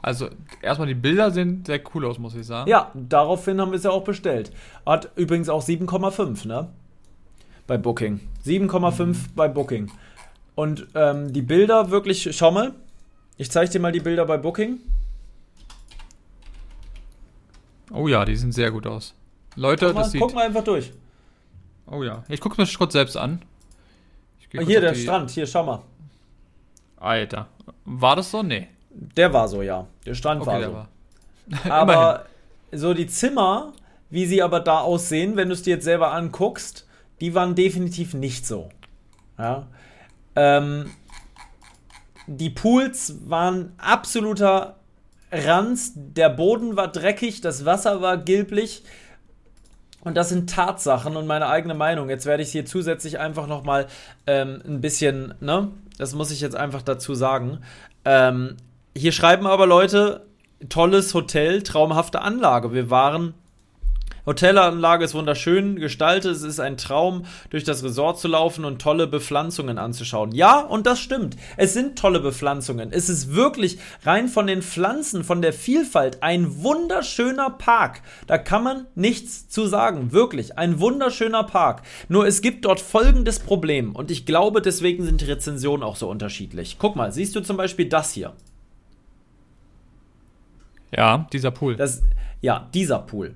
Also, erstmal die Bilder sehen sehr cool aus, muss ich sagen. Ja, daraufhin haben wir es ja auch bestellt. Hat übrigens auch 7,5, ne? Bei Booking. 7,5 bei Booking. Und ähm, die Bilder wirklich, schau mal. Ich zeige dir mal die Bilder bei Booking. Oh ja, die sehen sehr gut aus. Leute, Guck mal, das sieht. guck mal einfach durch. Oh ja. Ich gucke mir kurz selbst an. Kurz Hier, der die- Strand, hier, schau mal. Alter. War das so? Nee. Der war so, ja. Der Strand Okay, war so. war. Aber so die Zimmer, wie sie aber da aussehen, wenn du es dir jetzt selber anguckst, die waren definitiv nicht so. Ja. Ähm, die Pools waren absoluter Ranz, der Boden war dreckig, das Wasser war gilblich. Und das sind Tatsachen und meine eigene Meinung. Jetzt werde ich hier zusätzlich einfach noch mal ähm, ein bisschen, ne? Das muss ich jetzt einfach dazu sagen. Ähm, hier schreiben aber Leute, tolles Hotel, traumhafte Anlage. Wir waren Hotelanlage ist wunderschön gestaltet. Es ist ein Traum, durch das Resort zu laufen und tolle Bepflanzungen anzuschauen. Ja, und das stimmt. Es sind tolle Bepflanzungen. Es ist wirklich rein von den Pflanzen, von der Vielfalt ein wunderschöner Park. Da kann man nichts zu sagen. Wirklich. Ein wunderschöner Park. Nur es gibt dort folgendes Problem. Und ich glaube, deswegen sind die Rezensionen auch so unterschiedlich. Guck mal, siehst du zum Beispiel das hier? Ja, dieser Pool. Das, ja, dieser Pool.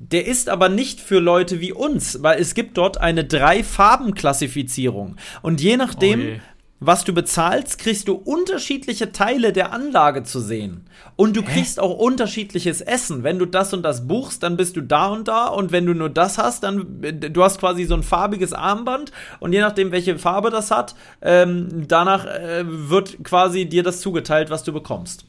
Der ist aber nicht für Leute wie uns, weil es gibt dort eine Drei-Farben-Klassifizierung. Und je nachdem, Oh je. was du bezahlst, kriegst du unterschiedliche Teile der Anlage zu sehen. Und du kriegst auch unterschiedliches Essen. Wenn du das und das buchst, dann bist du da und da. Und wenn du nur das hast, dann du hast quasi so ein farbiges Armband. Und je nachdem, welche Farbe das hat, ähm, danach äh, wird quasi dir das zugeteilt, was du bekommst.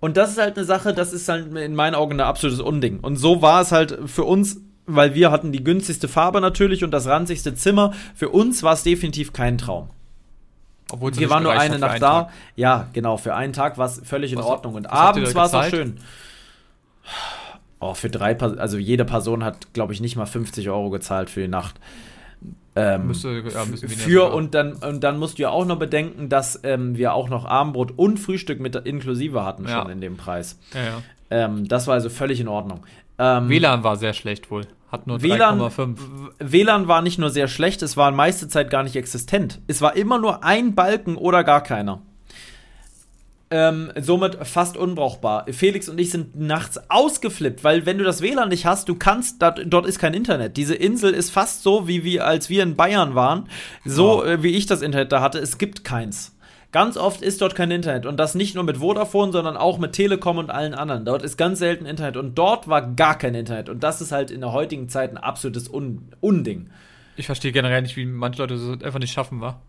Und das ist halt eine Sache, das ist halt in meinen Augen ein absolutes Unding. Und so war es halt für uns, weil wir hatten die günstigste Farbe natürlich und das ranzigste Zimmer. Für uns war es definitiv kein Traum. Obwohl Wir waren nur eine Nacht da. Tag. Ja, genau, für einen Tag war es völlig in Was- Ordnung. Und abends war es auch schön. Oh, für drei also jede Person hat, glaube ich, nicht mal 50 Euro gezahlt für die Nacht. Ähm, Müsste, ja, für und dann und dann musst du ja auch noch bedenken, dass ähm, wir auch noch Abendbrot und Frühstück mit inklusive hatten Ja. schon in dem Preis. Ja, ja. Ähm, das war also völlig in Ordnung. Ähm, WLAN war sehr schlecht wohl. Hat nur WLAN, 3,5. WLAN war nicht nur sehr schlecht, es war meiste Zeit gar nicht existent. Es war immer nur ein Balken oder gar keiner. Ähm, somit fast unbrauchbar. Felix und ich sind nachts ausgeflippt, weil wenn du das WLAN nicht hast, du kannst, dat, dort ist kein Internet. Diese Insel ist fast so, wie wir, als wir in Bayern waren, so Oh. äh, wie ich das Internet da hatte. Es gibt keins. Ganz oft ist dort kein Internet und das nicht nur mit Vodafone, sondern auch mit Telekom und allen anderen. Dort ist ganz selten Internet und dort war gar kein Internet und das ist halt in der heutigen Zeit ein absolutes Un Unding. Ich verstehe generell nicht, wie manche Leute so einfach nicht schaffen, wa?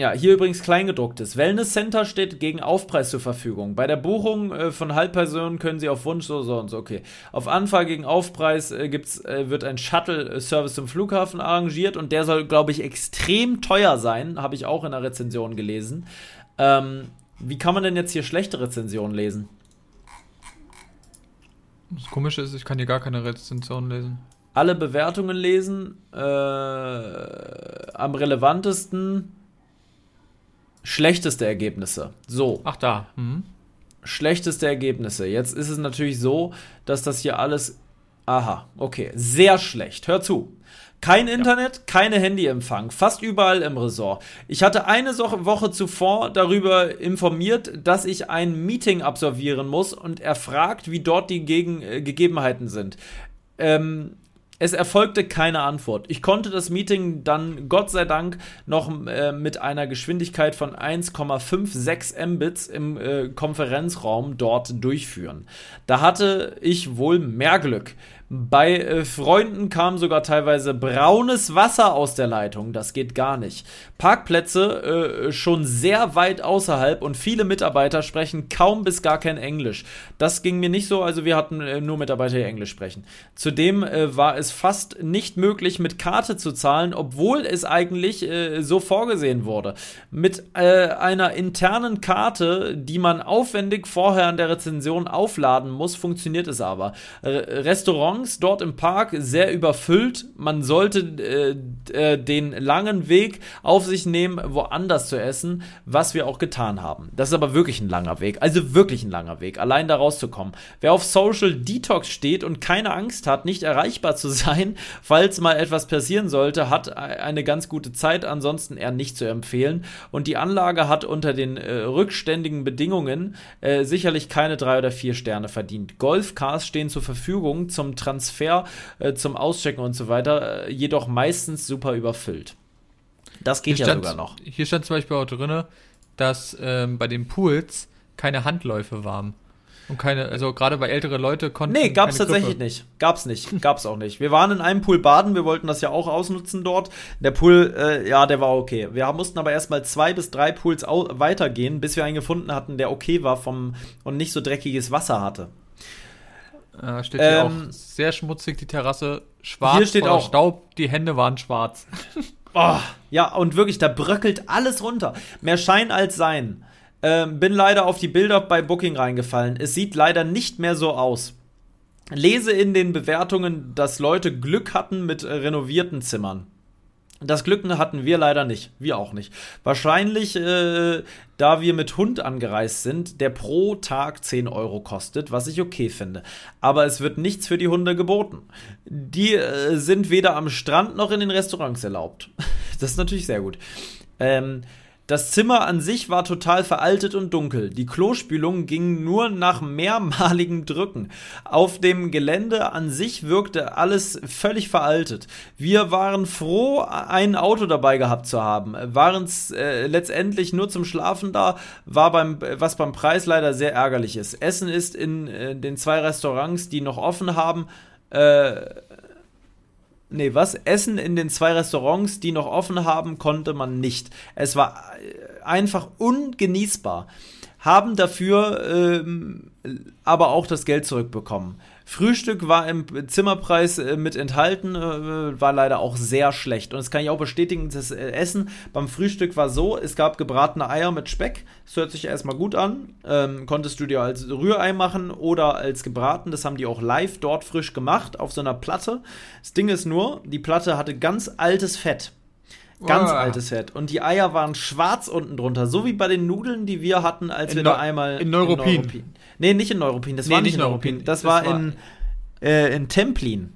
Ja, hier übrigens Kleingedrucktes. Wellness Center steht gegen Aufpreis zur Verfügung. Bei der Buchung äh, von Halbpersonen können Sie auf Wunsch so, so und so, okay. Auf Anfrage gegen Aufpreis äh, gibt's, äh, wird ein Shuttle-Service zum Flughafen arrangiert und der soll, glaube ich, extrem teuer sein. Habe ich auch in der Rezension gelesen. Ähm, wie kann man denn jetzt hier schlechte Rezensionen lesen? Das Komische ist, ich kann hier gar keine Rezension lesen. Alle Bewertungen lesen. Äh, am relevantesten schlechteste Ergebnisse. So. Ach da. Mhm. Schlechteste Ergebnisse. Jetzt ist es natürlich so, dass das hier alles. Aha, okay. Sehr schlecht. Hör zu. Kein Internet, ja. keine Handyempfang, fast überall im Resort. Ich hatte eine Woche zuvor darüber informiert, dass ich ein Meeting absolvieren muss und er fragt, wie dort die Gegen äh, Gegebenheiten sind. Ähm, es erfolgte keine Antwort. Ich konnte das Meeting dann Gott sei Dank noch äh, mit einer Geschwindigkeit von 1,56 Mbits im äh, Konferenzraum dort durchführen. Da hatte ich wohl mehr Glück. Bei äh, Freunden kam sogar teilweise braunes Wasser aus der Leitung. Das geht gar nicht. Parkplätze äh, schon sehr weit außerhalb und viele Mitarbeiter sprechen kaum bis gar kein Englisch. Das ging mir nicht so, also wir hatten äh, nur Mitarbeiter, die Englisch sprechen. Zudem äh, war es fast nicht möglich, mit Karte zu zahlen, obwohl es eigentlich äh, so vorgesehen wurde. Mit äh, einer internen Karte, die man aufwendig vorher an der Rezension aufladen muss, funktioniert es aber. Restaurants Restaurants dort im Park sehr überfüllt. Man sollte äh, äh, den langen Weg auf sich nehmen, woanders zu essen, was wir auch getan haben. Das ist aber wirklich ein langer Weg. Also wirklich ein langer Weg, allein da rauszukommen. Wer auf Social Detox steht und keine Angst hat, nicht erreichbar zu sein, falls mal etwas passieren sollte, hat eine ganz gute Zeit, ansonsten eher nicht zu empfehlen. Und die Anlage hat unter den äh, rückständigen Bedingungen äh, sicherlich keine drei oder vier Sterne verdient. Golfcars stehen zur Verfügung zum Transport Transfer äh, zum Auschecken und so weiter, äh, jedoch meistens super überfüllt. Das geht hier ja stand, sogar noch. Hier stand zum Beispiel auch drin, dass ähm, bei den Pools keine Handläufe waren. Und keine, also gerade bei älteren Leute konnten. Nee, gab's tatsächlich Griffe. nicht. Gab's nicht. Gab's auch nicht. Wir waren in einem Pool baden, wir wollten das ja auch ausnutzen dort. Der Pool, äh, ja, der war okay. Wir mussten aber erstmal zwei bis drei Pools weitergehen, bis wir einen gefunden hatten, der okay war vom und nicht so dreckiges Wasser hatte. Äh, steht hier ähm, auch sehr schmutzig, die Terrasse schwarz. Hier steht auch Staub, die Hände waren schwarz. oh, ja, und wirklich, da bröckelt alles runter. Mehr Schein als Sein. Ähm, bin leider auf die Bilder bei Booking reingefallen. Es sieht leider nicht mehr so aus. Lese in den Bewertungen, dass Leute Glück hatten mit renovierten Zimmern. Das Glück hatten wir leider nicht. Wir auch nicht. Wahrscheinlich, äh, da wir mit Hund angereist sind, der pro Tag 10 Euro kostet, was ich okay finde. Aber es wird nichts für die Hunde geboten. Die äh, sind weder am Strand noch in den Restaurants erlaubt. das ist natürlich sehr gut. Ähm, das Zimmer an sich war total veraltet und dunkel. Die Klospülung ging nur nach mehrmaligem Drücken. Auf dem Gelände an sich wirkte alles völlig veraltet. Wir waren froh, ein Auto dabei gehabt zu haben. Waren äh, letztendlich nur zum Schlafen da, war beim, was beim Preis leider sehr ärgerlich ist. Essen ist in äh, den zwei Restaurants, die noch offen haben, äh, Nee, was? Essen in den zwei Restaurants, die noch offen haben, konnte man nicht. Es war äh, einfach ungenießbar. Haben dafür ähm, aber auch das Geld zurückbekommen. Frühstück war im Zimmerpreis äh, mit enthalten, äh, war leider auch sehr schlecht. Und das kann ich auch bestätigen, das äh, Essen beim Frühstück war so, es gab gebratene Eier mit Speck, das hört sich erstmal gut an. Ähm, konntest du dir als Rührei machen oder als gebraten, das haben die auch live dort frisch gemacht, auf so einer Platte. Das Ding ist nur, die Platte hatte ganz altes Fett. Ganz oh. altes Fett. Und die Eier waren schwarz unten drunter. So wie bei den Nudeln, die wir hatten, als in wir da einmal. In Neuruppin. In Neuruppin. Nee, nicht in Neuruppin. Das nee, war nicht in Neuruppin. Das, das war, war in, äh, in Templin.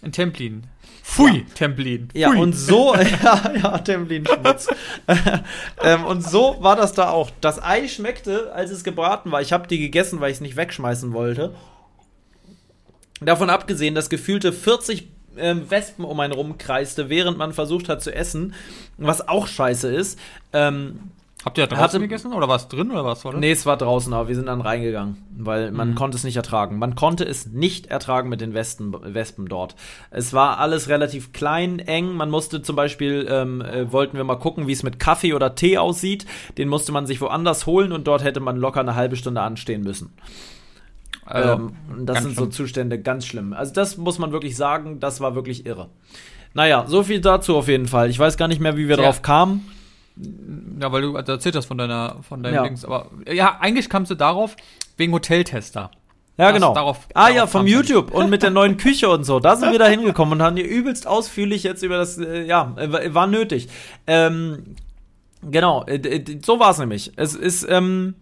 In Templin. Pfui, ja. Templin. Pfui. Ja, und so, ja, ja, Templin Schmutz. ähm, und so war das da auch. Das Ei schmeckte, als es gebraten war. Ich habe die gegessen, weil ich es nicht wegschmeißen wollte. Davon abgesehen, dass gefühlte 40 ähm, Wespen um einen rumkreiste, während man versucht hat zu essen, was auch scheiße ist. Ähm, Habt ihr da draußen Hatte- gegessen oder war es drin oder was? Nee, es war draußen, aber wir sind dann reingegangen, weil man Mhm. konnte es nicht ertragen. Man konnte es nicht ertragen mit den Westen, Wespen dort. Es war alles relativ klein, eng. Man musste zum Beispiel, ähm, äh, wollten wir mal gucken, wie es mit Kaffee oder Tee aussieht. Den musste man sich woanders holen und dort hätte man locker eine halbe Stunde anstehen müssen. Also, ähm, das sind schlimm. so Zustände ganz schlimm. Also das muss man wirklich sagen, das war wirklich irre. Naja, so viel dazu auf jeden Fall. Ich weiß gar nicht mehr, wie wir Tja. drauf kamen. Ja, weil du erzählt hast von deiner, von deinem Ja. Dings. Aber ja, eigentlich kamst du darauf wegen Hoteltester. Ja, Das- genau. darauf- ah darauf ja, vom YouTube und mit der neuen Küche und so. Da sind wir da hingekommen und haben hier übelst ausführlich jetzt über das, äh, ja, war- nötig. Ähm, genau, äh, so war es nämlich. Es ist, ähm,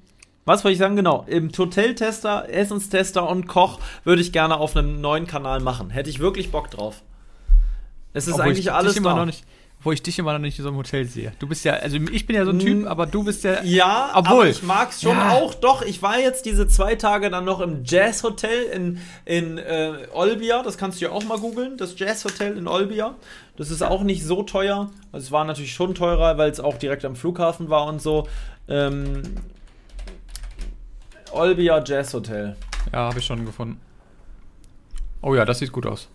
was wollte ich sagen? Genau, im Hoteltester, Essenstester und Koch würde ich gerne auf einem neuen Kanal machen. Hätte ich wirklich Bock drauf. Es ist Obwohl eigentlich ich alles immer da. noch nicht, wo ich dich immer noch nicht in so einem Hotel sehe. Du bist ja, also ich bin ja so ein Typ, aber du bist ja. Ja, Obwohl- aber ich mag's schon Ja. auch. Doch, ich war jetzt diese zwei Tage dann noch im Jazz-Hotel in, in äh, Olbia. Das kannst du ja auch mal googeln. Das Jazz-Hotel in Olbia. Das ist auch nicht so teuer. Also es war natürlich schon teurer, weil es auch direkt am Flughafen war und so. Ähm, Olbia Jazz-Hotel. Ja, habe ich schon gefunden. Oh ja, das sieht gut aus.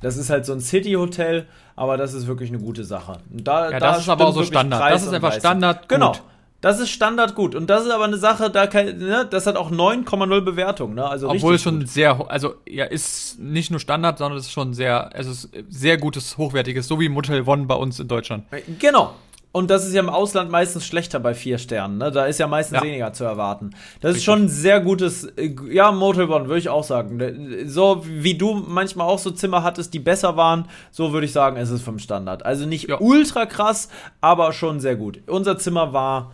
Das ist halt so ein City-Hotel, aber das ist wirklich eine gute Sache. Da, Ja, da das ist aber auch so Standard. Preis Das ist einfach. Standard Genau. gut. Das ist Standard gut. Und das ist aber eine Sache, da kann, ne, das hat auch 9,0 Bewertung. Ne? Also Obwohl schon gut. sehr, also ja, ist nicht nur Standard, sondern es ist schon sehr, es ist sehr gutes, hochwertiges, so wie Motel One bei uns in Deutschland. Genau. Und das ist ja im Ausland meistens schlechter bei vier Sternen. Ne? Da ist ja meistens Ja. weniger zu erwarten. Das ist Richtig. schon ein sehr gutes, äh, ja, Motel One, würde ich auch sagen. So wie du manchmal auch so Zimmer hattest, die besser waren, so würde ich sagen, ist es vom Standard. Also nicht Ja. ultra krass, aber schon sehr gut. Unser Zimmer war.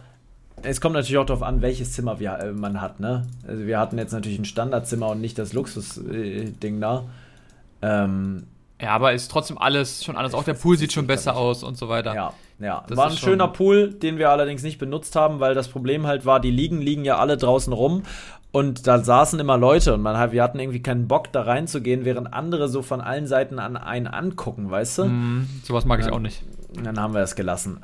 Es kommt natürlich auch darauf an, welches Zimmer wir, äh, man hat, ne? Also wir hatten jetzt natürlich ein Standardzimmer und nicht das Luxus-Ding da. Ähm, Ja, aber ist trotzdem alles, schon alles, auch der Pool sieht schon besser aus und so weiter. Ja, ja. Das war ein schöner Pool, den wir allerdings nicht benutzt haben, weil das Problem halt war, die Liegen liegen ja alle draußen rum und da saßen immer Leute und man hat, wir hatten irgendwie keinen Bock da reinzugehen, während andere so von allen Seiten an einen angucken, weißt du? Hm, sowas mag ich Ja. auch nicht. Und Dann haben wir es gelassen.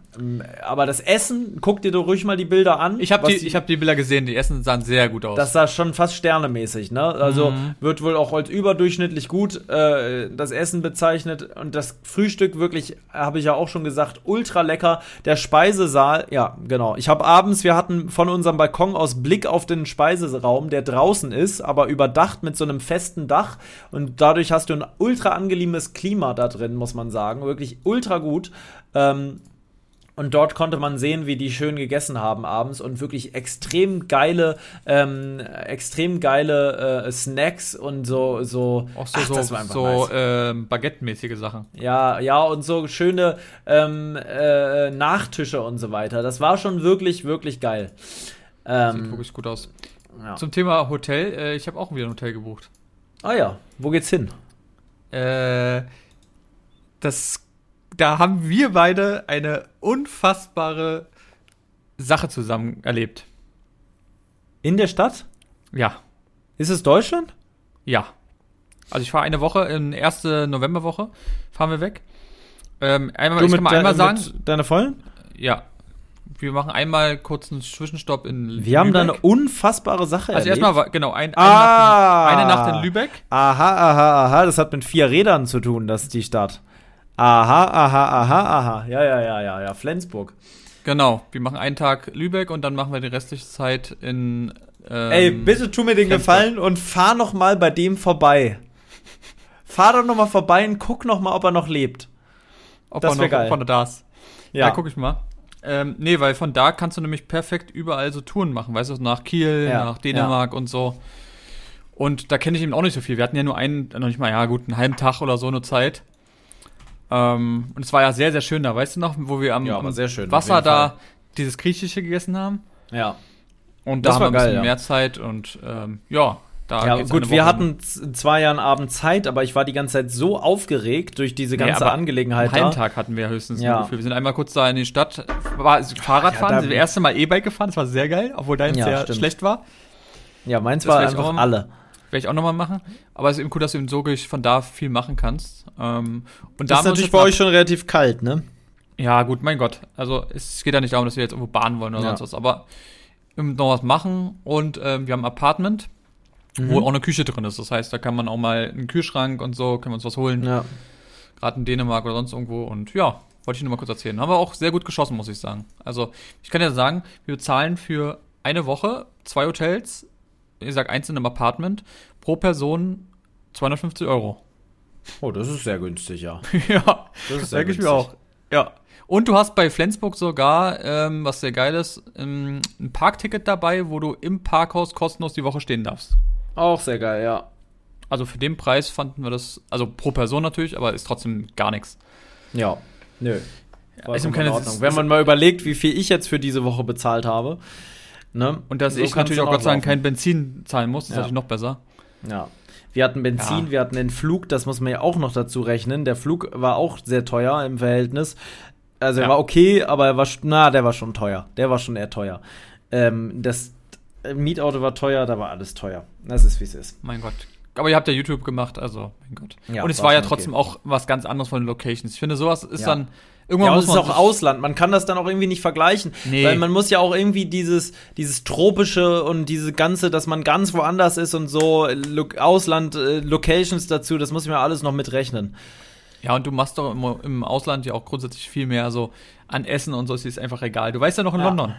Aber das Essen, guck dir doch ruhig mal die Bilder an. Ich habe die, ich hab die Bilder gesehen, die Essen sahen sehr gut aus. Das sah schon fast sternemäßig, ne? Also Mhm. wird wohl auch als überdurchschnittlich gut äh, das Essen bezeichnet. Und das Frühstück wirklich, habe ich ja auch schon gesagt, ultra lecker. Der Speisesaal, ja, genau. Ich habe abends, wir hatten von unserem Balkon aus Blick auf den Speiseraum, der draußen ist, aber überdacht mit so einem festen Dach. Und dadurch hast du ein ultra angenehmes Klima da drin, muss man sagen. Wirklich ultra gut. Ähm, und dort konnte man sehen, wie die schön gegessen haben abends und wirklich extrem geile, ähm, extrem geile äh, Snacks und so, so. auch so, Ach, so, so nice. ähm, Baguette-mäßige Sachen. Ja, ja, und so schöne ähm, äh, Nachtische und so weiter. Das war schon wirklich, wirklich geil. Sieht Ähm, wirklich gut aus. ja. Zum Thema Hotel, äh, ich habe auch wieder ein Hotel gebucht. Ah ja, wo geht's hin? Äh, das, da haben wir beide eine unfassbare Sache zusammen erlebt. In der Stadt? Ja, Ist es Deutschland? ja. Also ich fahre eine Woche, in erste Novemberwoche fahren wir weg. Ähm, einmal, ich kann mal einmal sagen, deiner Freundin? ja, wir machen einmal kurz einen Zwischenstopp in Wir haben da eine Lübeck. unfassbare Sache Also erlebt. erstmal, genau, ein, eine, Ah. Nacht in, eine Nacht in Lübeck. Aha, aha, aha, das hat mit vier Rädern zu tun, das ist die Stadt. Aha, aha, aha, aha. Ja, ja, ja, ja, ja, Flensburg. Genau, wir machen einen Tag Lübeck und dann machen wir die restliche Zeit in. Ähm, Ey, bitte tu mir den Flensburg. Gefallen und fahr noch mal bei dem vorbei. Fahr doch noch mal vorbei und guck noch mal, ob er noch lebt. Ob das er wär noch geil. Von da ist. Ja, guck ich mal. Ähm, nee, weil von da kannst du nämlich perfekt überall so Touren machen, weißt du, nach Kiel, Ja, nach Dänemark und so. Und da kenne ich eben auch nicht so viel. Wir hatten ja nur einen, noch nicht mal, ja gut, einen halben Tag oder so eine Zeit. Ähm, und es war ja sehr, sehr schön da, weißt du noch, wo wir am, Ja, am schön, Wasser da Fall. dieses Griechische gegessen haben. Ja. Und Das da war haben wir ein bisschen geil, ja. mehr Zeit und ähm, ja, da Ja, gut, wir hatten zwei Jahren Abend Zeit, aber ich war die ganze Zeit so aufgeregt durch diese Nee, ganze aber Angelegenheit Einen. Tag hatten wir höchstens Ja. ungefähr. Wir sind einmal kurz da in die Stadt, war Fahrradfahren, da- sind das erste Mal E-Bike gefahren, das war sehr geil, obwohl deins Ja, sehr stimmt. schlecht war. Ja, meins Das war einfach alle. Werde ich auch nochmal machen. Aber es ist eben cool, dass du eben so von da viel machen kannst. Ähm, und da Das ist natürlich bei euch schon relativ kalt, ne? Ja, gut, mein Gott. Also es geht ja nicht darum, dass wir jetzt irgendwo bahnen wollen oder Ja. sonst was, aber müssen noch was machen und ähm, wir haben ein Apartment, wo Mhm. auch eine Küche drin ist. Das heißt, da kann man auch mal einen Kühlschrank und so, können wir uns was holen, Ja. gerade in Dänemark oder sonst irgendwo. Und ja, wollte ich nur mal kurz erzählen. Haben wir auch sehr gut geschossen, muss ich sagen. Also ich kann ja sagen, wir bezahlen für eine Woche zwei Hotels, ich sag eins in einem Apartment, pro Person 250 Euro. Oh, das ist sehr günstig, ja. ja, Das ist sehr denke ich mir günstig. auch. Ja. Und du hast bei Flensburg sogar, ähm, was sehr geil ist, ähm, ein Parkticket dabei, wo du im Parkhaus kostenlos die Woche stehen darfst. Auch sehr geil, ja. Also für den Preis fanden wir das, also pro Person natürlich, aber ist trotzdem gar nichts. Ja. Nö. ist Vollkommen keine- in Ordnung. Wenn man mal überlegt, wie viel ich jetzt für diese Woche bezahlt habe. Ne? Und dass So ich natürlich auch Gott sei Dank kein Benzin zahlen muss, ist Ja. natürlich noch besser. Ja. Wir hatten Benzin, Ja. wir hatten den Flug, das muss man ja auch noch dazu rechnen. Der Flug war auch sehr teuer im Verhältnis. Also er Ja. war okay, aber er war, na, der war schon teuer. Der war schon eher teuer. Ähm, das Mietauto war teuer, da war alles teuer. Das ist, wie es ist. Mein Gott. Aber ihr habt ja YouTube gemacht, also mein Gott. Ja, und es war ja trotzdem auch was ganz anderes von den Locations. Ich finde, sowas ist Ja. dann irgendwann Ja, muss es ist man auch Ausland. Man kann das dann auch irgendwie nicht vergleichen. Nee. Weil man muss ja auch irgendwie dieses, dieses tropische und diese ganze, dass man ganz woanders ist und so, Lo Ausland, äh, Locations dazu, das muss ich mir alles noch mitrechnen. Ja, und du machst doch im, im Ausland ja auch grundsätzlich viel mehr so an Essen und so, es ist einfach egal. Du weißt ja noch in Ja. London.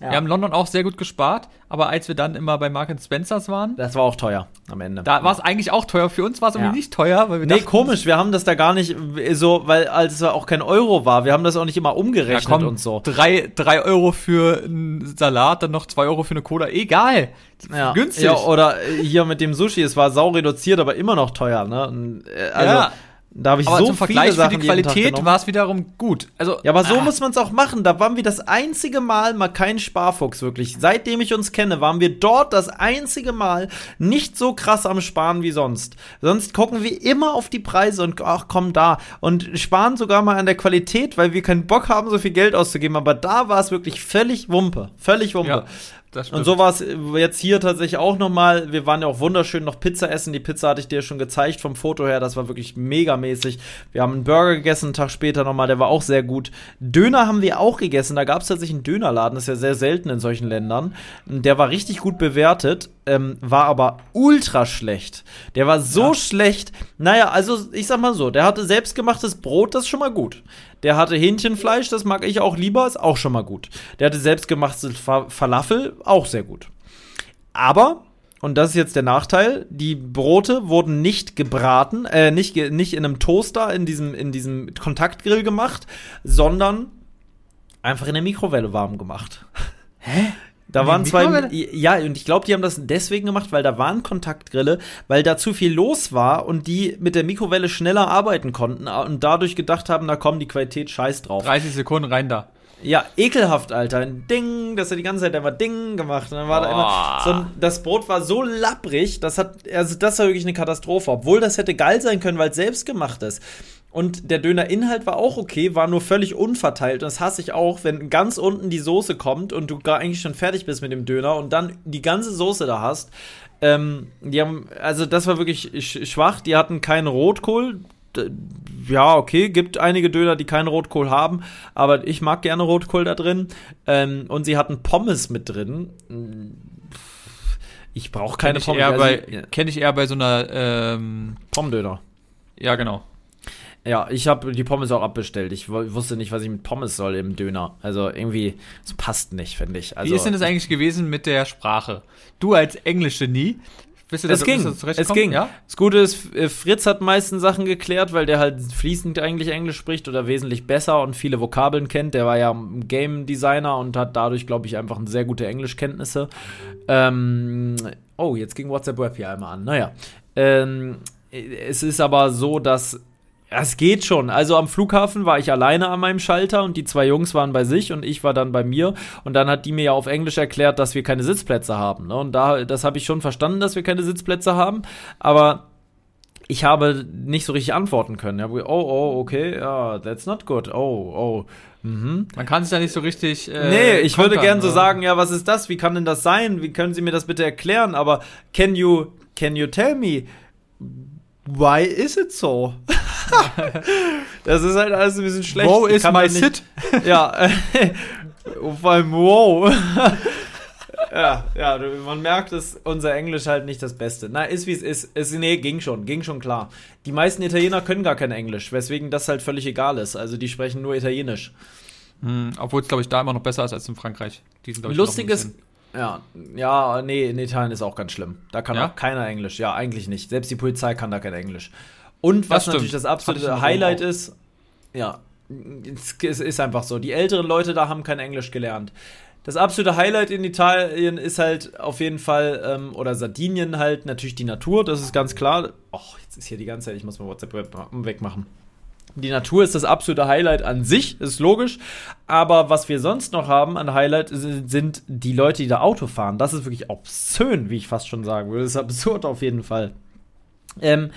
Ja. Wir haben in London auch sehr gut gespart, aber als wir dann immer bei Mark Spencers waren, Das war auch teuer am Ende. da war es eigentlich auch teuer. Für uns war es irgendwie nicht teuer, weil wir Nee, dachten, komisch, wir haben das da gar nicht so, weil als es auch kein Euro war, wir haben das auch nicht immer umgerechnet komm, und so. drei, drei Euro für einen Salat, dann noch zwei Euro für eine Cola, egal. Ja. Günstig. Ja, oder hier mit dem Sushi, es war sau reduziert, aber immer noch teuer, ne? Äh, Also, Ja. Da habe ich aber so zum viele Vergleich für Sachen die Qualität war es wiederum gut. Also, Ja, aber so ah, muss man es auch machen. Da waren wir das einzige Mal mal kein Sparfuchs, wirklich. Seitdem ich uns kenne, waren wir dort das einzige Mal nicht so krass am Sparen wie sonst. Sonst gucken wir immer auf die Preise und ach komm da. Und sparen sogar mal an der Qualität, weil wir keinen Bock haben, so viel Geld auszugeben. Aber da war es wirklich völlig Wumpe. Völlig Wumpe. Ja. Und so war es jetzt hier tatsächlich auch nochmal. Wir waren ja auch wunderschön noch Pizza essen. Die Pizza hatte ich dir schon gezeigt vom Foto her. Das war wirklich megamäßig. Wir haben einen Burger gegessen, einen Tag später nochmal. Der war auch sehr gut. Döner haben wir auch gegessen. Da gab es tatsächlich einen Dönerladen. Das ist ja sehr selten in solchen Ländern. Der war richtig gut bewertet, ähm, war aber ultra schlecht. Der war so Ja. schlecht. Naja, also ich sag mal so, der hatte selbstgemachtes Brot, das ist schon mal gut. Der hatte Hähnchenfleisch, das mag ich auch lieber, ist auch schon mal gut. Der hatte selbstgemachtes Fa Falafel, auch sehr gut. Aber, und das ist jetzt der Nachteil, die Brote wurden nicht gebraten, äh, nicht, nicht in einem Toaster, in diesem, in diesem Kontaktgrill gemacht, sondern einfach in der Mikrowelle warm gemacht. Hä? Da waren zwei, ja, und ich glaube, die haben das deswegen gemacht, weil da waren Kontaktgrille, weil da zu viel los war und die mit der Mikrowelle schneller arbeiten konnten und dadurch gedacht haben, na komm, die Qualität scheiß drauf. 30 Sekunden rein da. Ja, ekelhaft, Alter. Ein Ding, dass er die ganze Zeit immer Ding gemacht. Und dann war da immer so ein, das Brot war so lapprig, das hat, also das war wirklich eine Katastrophe. Obwohl das hätte geil sein können, weil es selbst gemacht ist. Und der Dönerinhalt war auch okay, war nur völlig unverteilt. Und das hasse ich auch, wenn ganz unten die Soße kommt und du gar eigentlich schon fertig bist mit dem Döner und dann die ganze Soße da hast. Ähm, die haben, also das war wirklich sch schwach. Die hatten keinen Rotkohl. Ja, okay, gibt einige Döner, die keinen Rotkohl haben, aber ich mag gerne Rotkohl da drin. Ähm, und sie hatten Pommes mit drin. Ich brauche keine Kenn ich, eher Also, bei, ja, kenn ich eher bei so einer, ähm, Pommdöner. ja, genau. Ja, ich habe die Pommes auch abbestellt. Ich wu- wusste nicht, was ich mit Pommes soll im Döner. Also irgendwie, es passt nicht, finde ich. Also, Wie ist denn das eigentlich gewesen mit der Sprache? Du als Englisch-Genie, bist du da Es ging, du es ging. Ja? Das Gute ist, äh, Fritz hat meisten Sachen geklärt, weil der halt fließend eigentlich Englisch spricht oder wesentlich besser und viele Vokabeln kennt. Der war ja Game Designer und hat dadurch, glaube ich, einfach sehr gute Englischkenntnisse. Ähm, oh, jetzt ging WhatsApp Web hier einmal an. Naja. Ähm, es ist aber so, dass es geht schon. Also am Flughafen war ich alleine an meinem Schalter und die zwei Jungs waren bei sich und ich war dann bei mir. Und dann hat die mir ja auf Englisch erklärt, dass wir keine Sitzplätze haben. Ne? Und da, das habe ich schon verstanden, dass wir keine Sitzplätze haben. Aber ich habe nicht so richtig antworten können. Ich habe gesagt, oh, oh, okay, ja, that's not good. Oh, oh. Mhm. Man kann es ja nicht so richtig. Äh, nee, ich würde gern so ne? sagen, ja, was ist das? Wie kann denn das sein? Wie können Sie mir das bitte erklären? Aber can you, can you tell me, why is it so? das ist halt alles ein bisschen schlecht. Wo Ich ist my sit? Ja, vor allem wow. ja, ja, man merkt, dass unser Englisch halt nicht das Beste. Na, ist wie es ist. ist. Nee, ging schon, ging schon klar. Die meisten Italiener können gar kein Englisch, weswegen das halt völlig egal ist. Also die sprechen nur Italienisch. Hm, Obwohl es, glaube ich, da immer noch besser ist als in Frankreich. Die sind, ich, ja, ja, nee, in Italien ist auch ganz schlimm. Da kann Ja? auch keiner Englisch. Ja, eigentlich nicht. Selbst die Polizei kann da kein Englisch. Und was Das natürlich das absolute Highlight ist, ja, es ist einfach so. Die älteren Leute da haben kein Englisch gelernt. Das absolute Highlight in Italien ist halt auf jeden Fall, ähm, oder Sardinien halt, natürlich die Natur, das ist ganz klar. Och, jetzt ist hier die ganze Zeit, ich muss mal WhatsApp wegmachen. Die Natur ist das absolute Highlight an sich, ist logisch. Aber was wir sonst noch haben an Highlight sind die Leute, die da Auto fahren. Das ist wirklich obszön, wie ich fast schon sagen würde. Das ist absurd auf jeden Fall. Ähm,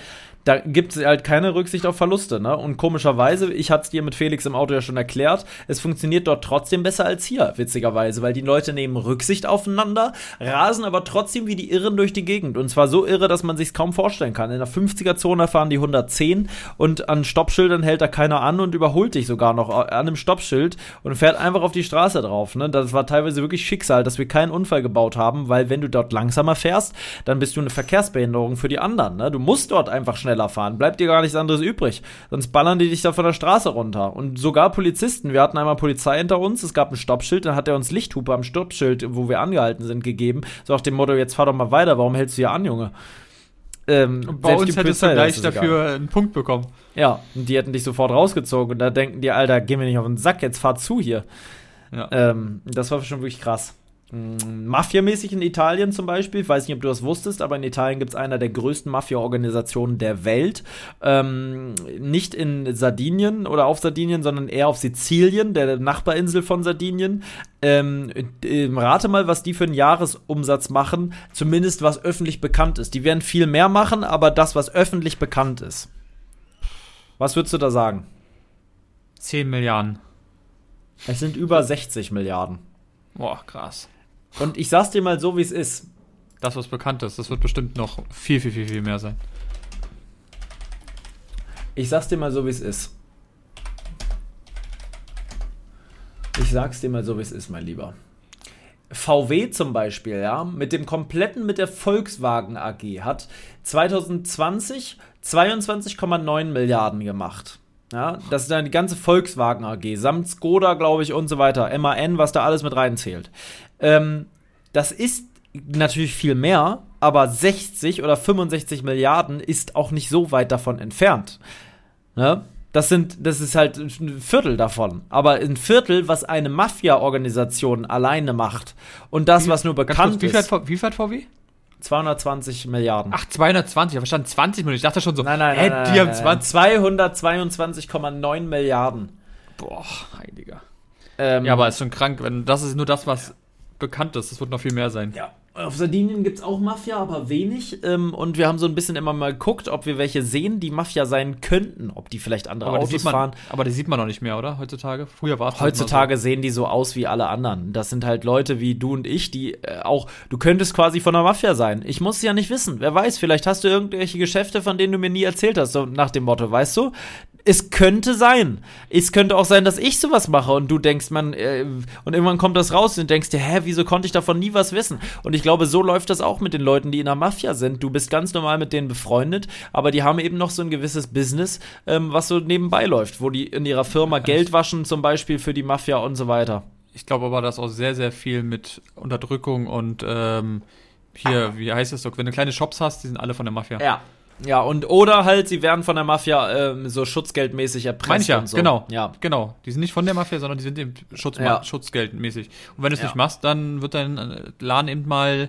da gibt es halt keine Rücksicht auf Verluste, ne? Und komischerweise, ich hatte es dir mit Felix im Auto ja schon erklärt, es funktioniert dort trotzdem besser als hier, witzigerweise, weil die Leute nehmen Rücksicht aufeinander, rasen aber trotzdem wie die Irren durch die Gegend. Und zwar so irre, dass man sich kaum vorstellen kann. In der 50er-Zone fahren die 110 und an Stoppschildern hält da keiner an und überholt dich sogar noch an einem Stoppschild und fährt einfach auf die Straße drauf. Ne? Das war teilweise wirklich Schicksal, dass wir keinen Unfall gebaut haben, weil wenn du dort langsamer fährst, dann bist du eine Verkehrsbehinderung für die anderen. Ne? Du musst dort einfach schneller fahren, bleibt dir gar nichts anderes übrig. Sonst ballern die dich da von der Straße runter. Und sogar Polizisten, wir hatten einmal Polizei hinter uns, es gab ein Stoppschild, dann hat er uns Lichthupe am Stoppschild, wo wir angehalten sind, gegeben. So nach dem Motto, jetzt fahr doch mal weiter, warum hältst du hier an, Junge? Ähm, bei selbst uns die hättest Polizei, du gleich ist egal. dafür einen Punkt bekommen. Ja, und die hätten dich sofort rausgezogen. Und da denken die, Alter, geh mir nicht auf den Sack, jetzt fahr zu hier. Ja. Ähm, das war schon wirklich krass. Mm, Mafia-mäßig in Italien zum Beispiel, ich weiß nicht, ob du das wusstest, aber in Italien gibt es einer der größten Mafia-Organisationen der Welt. Ähm, nicht in Sardinien oder auf Sardinien, sondern eher auf Sizilien, der Nachbarinsel von Sardinien. Ähm, äh, rate mal, was die für einen Jahresumsatz machen, zumindest was öffentlich bekannt ist. Die werden viel mehr machen, aber das, was öffentlich bekannt ist. Was würdest du da sagen? 10 Milliarden. Es sind über 60 Milliarden. Boah, krass. Und ich sag's dir mal so, wie es ist. Das, was bekannt ist, das wird bestimmt noch viel, viel, viel, viel mehr sein. Ich sag's dir mal so, wie es ist. Ich sag's dir mal so, wie es ist, mein Lieber. VW zum Beispiel, ja, mit dem kompletten, mit der Volkswagen AG hat 2020 22,9 Milliarden gemacht. Ja, das ist dann die ganze Volkswagen AG, samt Skoda, glaube ich, und so weiter, MAN, was da alles mit reinzählt. Ähm, das ist natürlich viel mehr, aber 60 oder 65 Milliarden ist auch nicht so weit davon entfernt. Ne? Das sind, das ist halt ein Viertel davon. Aber ein Viertel, was eine Mafia-Organisation alleine macht. Und das, was nur bekannt kurz, wie ist, wie viel hat VW? 220 Milliarden. Ach, 220, aber stand 20 Millionen. Ich dachte schon so, nein, nein, hä, nein, die haben nein, 20. 222,9 Milliarden. Boah, heiliger. Ähm, Ja, aber ist schon krank, wenn das ist nur das, was bekannt ist. Das wird noch viel mehr sein. Ja, auf Sardinien gibt es auch Mafia, aber wenig. Ähm, und wir haben so ein bisschen immer mal geguckt, ob wir welche sehen, die Mafia sein könnten. Ob die vielleicht andere Aber Autos man, fahren. aber die sieht man noch nicht mehr, oder? Heutzutage? Früher war es Heutzutage sehen die so aus wie alle anderen. Das sind halt Leute wie du und ich, die äh, auch, du könntest quasi von der Mafia sein. Ich muss es ja nicht wissen. Wer weiß, vielleicht hast du irgendwelche Geschäfte, von denen du mir nie erzählt hast, so nach dem Motto, weißt du? Es könnte sein. Es könnte auch sein, dass ich sowas mache und du denkst, man, äh, und irgendwann kommt das raus und denkst dir, hä, wieso konnte ich davon nie was wissen? Und ich glaube, so läuft das auch mit den Leuten, die in der Mafia sind. Du bist ganz normal mit denen befreundet, aber die haben eben noch so ein gewisses Business, ähm, was so nebenbei läuft, wo die in ihrer Firma Geld waschen, zum Beispiel für die Mafia und so weiter. Ich glaube aber, dass auch sehr, sehr viel mit Unterdrückung und ähm, hier, wie heißt es so, wenn du kleine Shops hast, die sind alle von der Mafia. Ja. Ja, und oder halt, sie werden von der Mafia ähm, so schutzgeldmäßig erpresst Meine ich ja, und so. genau. Ja. Genau. Die sind nicht von der Mafia, sondern die sind eben Schutz Ja. Schutzgeldmäßig. Und wenn du es Ja. nicht machst, dann wird dein äh, Laden eben mal,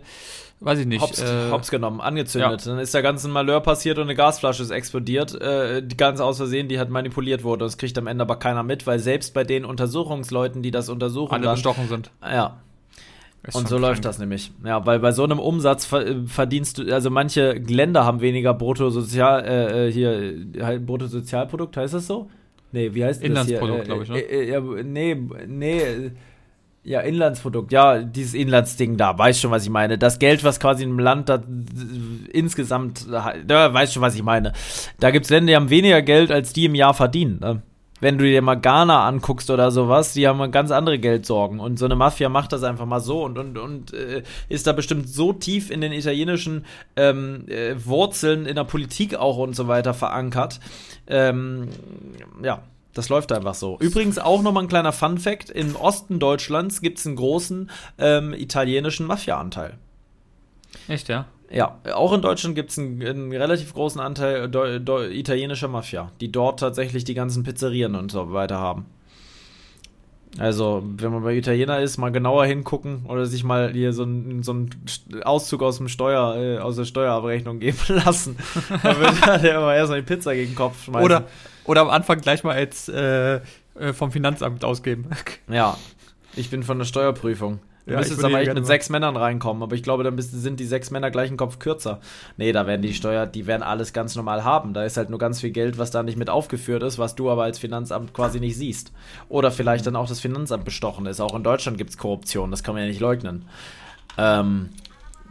weiß ich nicht. Hops, äh, hops genommen, angezündet. Dann ist der ganze Malheur passiert und eine Gasflasche ist explodiert, äh, die ganz aus Versehen, die halt manipuliert wurde. Das kriegt am Ende aber keiner mit, weil selbst bei den Untersuchungsleuten, die das untersuchen, alle dann, bestochen sind. ja, Ist und so läuft das nämlich. Ja, weil bei so einem Umsatz äh, verdienst du, also manche Länder haben weniger Bruttosozial, äh, äh, hier, halt Bruttosozialprodukt, heißt das so? Nee, wie heißt das hier? Inlandsprodukt, Äh, glaub ich, ne? Äh, äh, ja, nee, nee, Ja, Inlandsprodukt, ja, dieses Inlandsding da, weißt schon, was ich meine. Das Geld, was quasi im Land da insgesamt, da weißt schon, was ich meine. Da gibt's Länder, die haben weniger Geld, als die im Jahr verdienen. Ne? Wenn du dir mal Ghana anguckst oder sowas, die haben ganz andere Geldsorgen. Und so eine Mafia macht das einfach mal so und, und, und äh, ist da bestimmt so tief in den italienischen ähm, äh, Wurzeln, in der Politik auch und so weiter verankert. Ähm, ja, das läuft einfach so. Übrigens auch nochmal ein kleiner Fun-Fact: Im Osten Deutschlands gibt es einen großen ähm, italienischen Mafia-Anteil. Echt, ja? Ja, auch in Deutschland gibt es einen, einen, relativ großen Anteil Deu Deu italienischer Mafia, die dort tatsächlich die ganzen Pizzerien und so weiter haben. Also, wenn man bei Italiener ist, mal genauer hingucken oder sich mal hier so einen so Auszug aus dem Steuer, äh, aus der Steuerabrechnung geben lassen. da wird der immer erst mal die Pizza gegen den Kopf schmeißen. Oder, oder am Anfang gleich mal als äh, äh vom Finanzamt ausgeben. Ja, ich bin von der Steuerprüfung. Du ja, müsstest aber echt mit sechs Männern reinkommen, aber ich glaube, dann bist, sind die sechs Männer gleich einen Kopf kürzer. Nee, da werden die Steuer, die werden alles ganz normal haben. Da ist halt nur ganz viel Geld, was da nicht mit aufgeführt ist, was du aber als Finanzamt quasi nicht siehst. Oder vielleicht dann auch das Finanzamt bestochen ist. Auch in Deutschland gibt es Korruption, das kann man ja nicht leugnen. Ähm,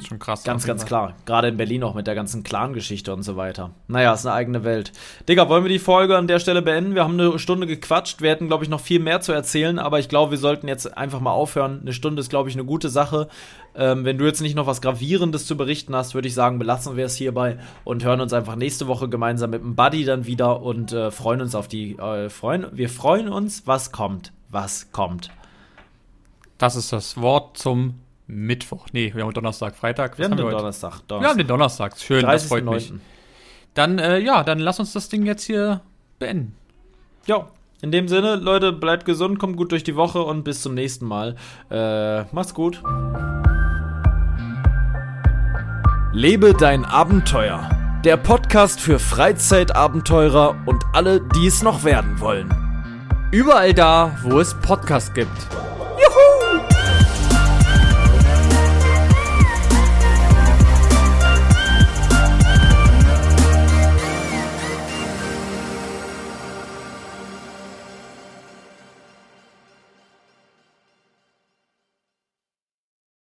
Schon krass. Ganz, ganz klar. Gerade in Berlin auch mit der ganzen Clan-Geschichte und so weiter. Naja, ist eine eigene Welt. Digga, wollen wir die Folge an der Stelle beenden? Wir haben eine Stunde gequatscht. Wir hätten, glaube ich, noch viel mehr zu erzählen, aber ich glaube, wir sollten jetzt einfach mal aufhören. Eine Stunde ist, glaube ich, eine gute Sache. Ähm, wenn du jetzt nicht noch was Gravierendes zu berichten hast, würde ich sagen, belassen wir es hierbei und hören uns einfach nächste Woche gemeinsam mit dem Buddy dann wieder und äh, freuen uns auf die. Äh, freuen, wir freuen uns, was kommt. Was kommt. Das ist das Wort zum Mittwoch. Nee, wir haben Donnerstag, Freitag. wir haben, den Donnerstag, Donnerstag. Wir haben den Donnerstag. Schön, das freut mich. Dann, äh, ja, dann lass uns das Ding jetzt hier beenden. Ja, in dem Sinne, Leute, bleibt gesund, kommt gut durch die Woche und bis zum nächsten Mal. Äh, macht's gut. Lebe dein Abenteuer. Der Podcast für Freizeitabenteurer und alle, die es noch werden wollen. Überall da, wo es Podcasts gibt.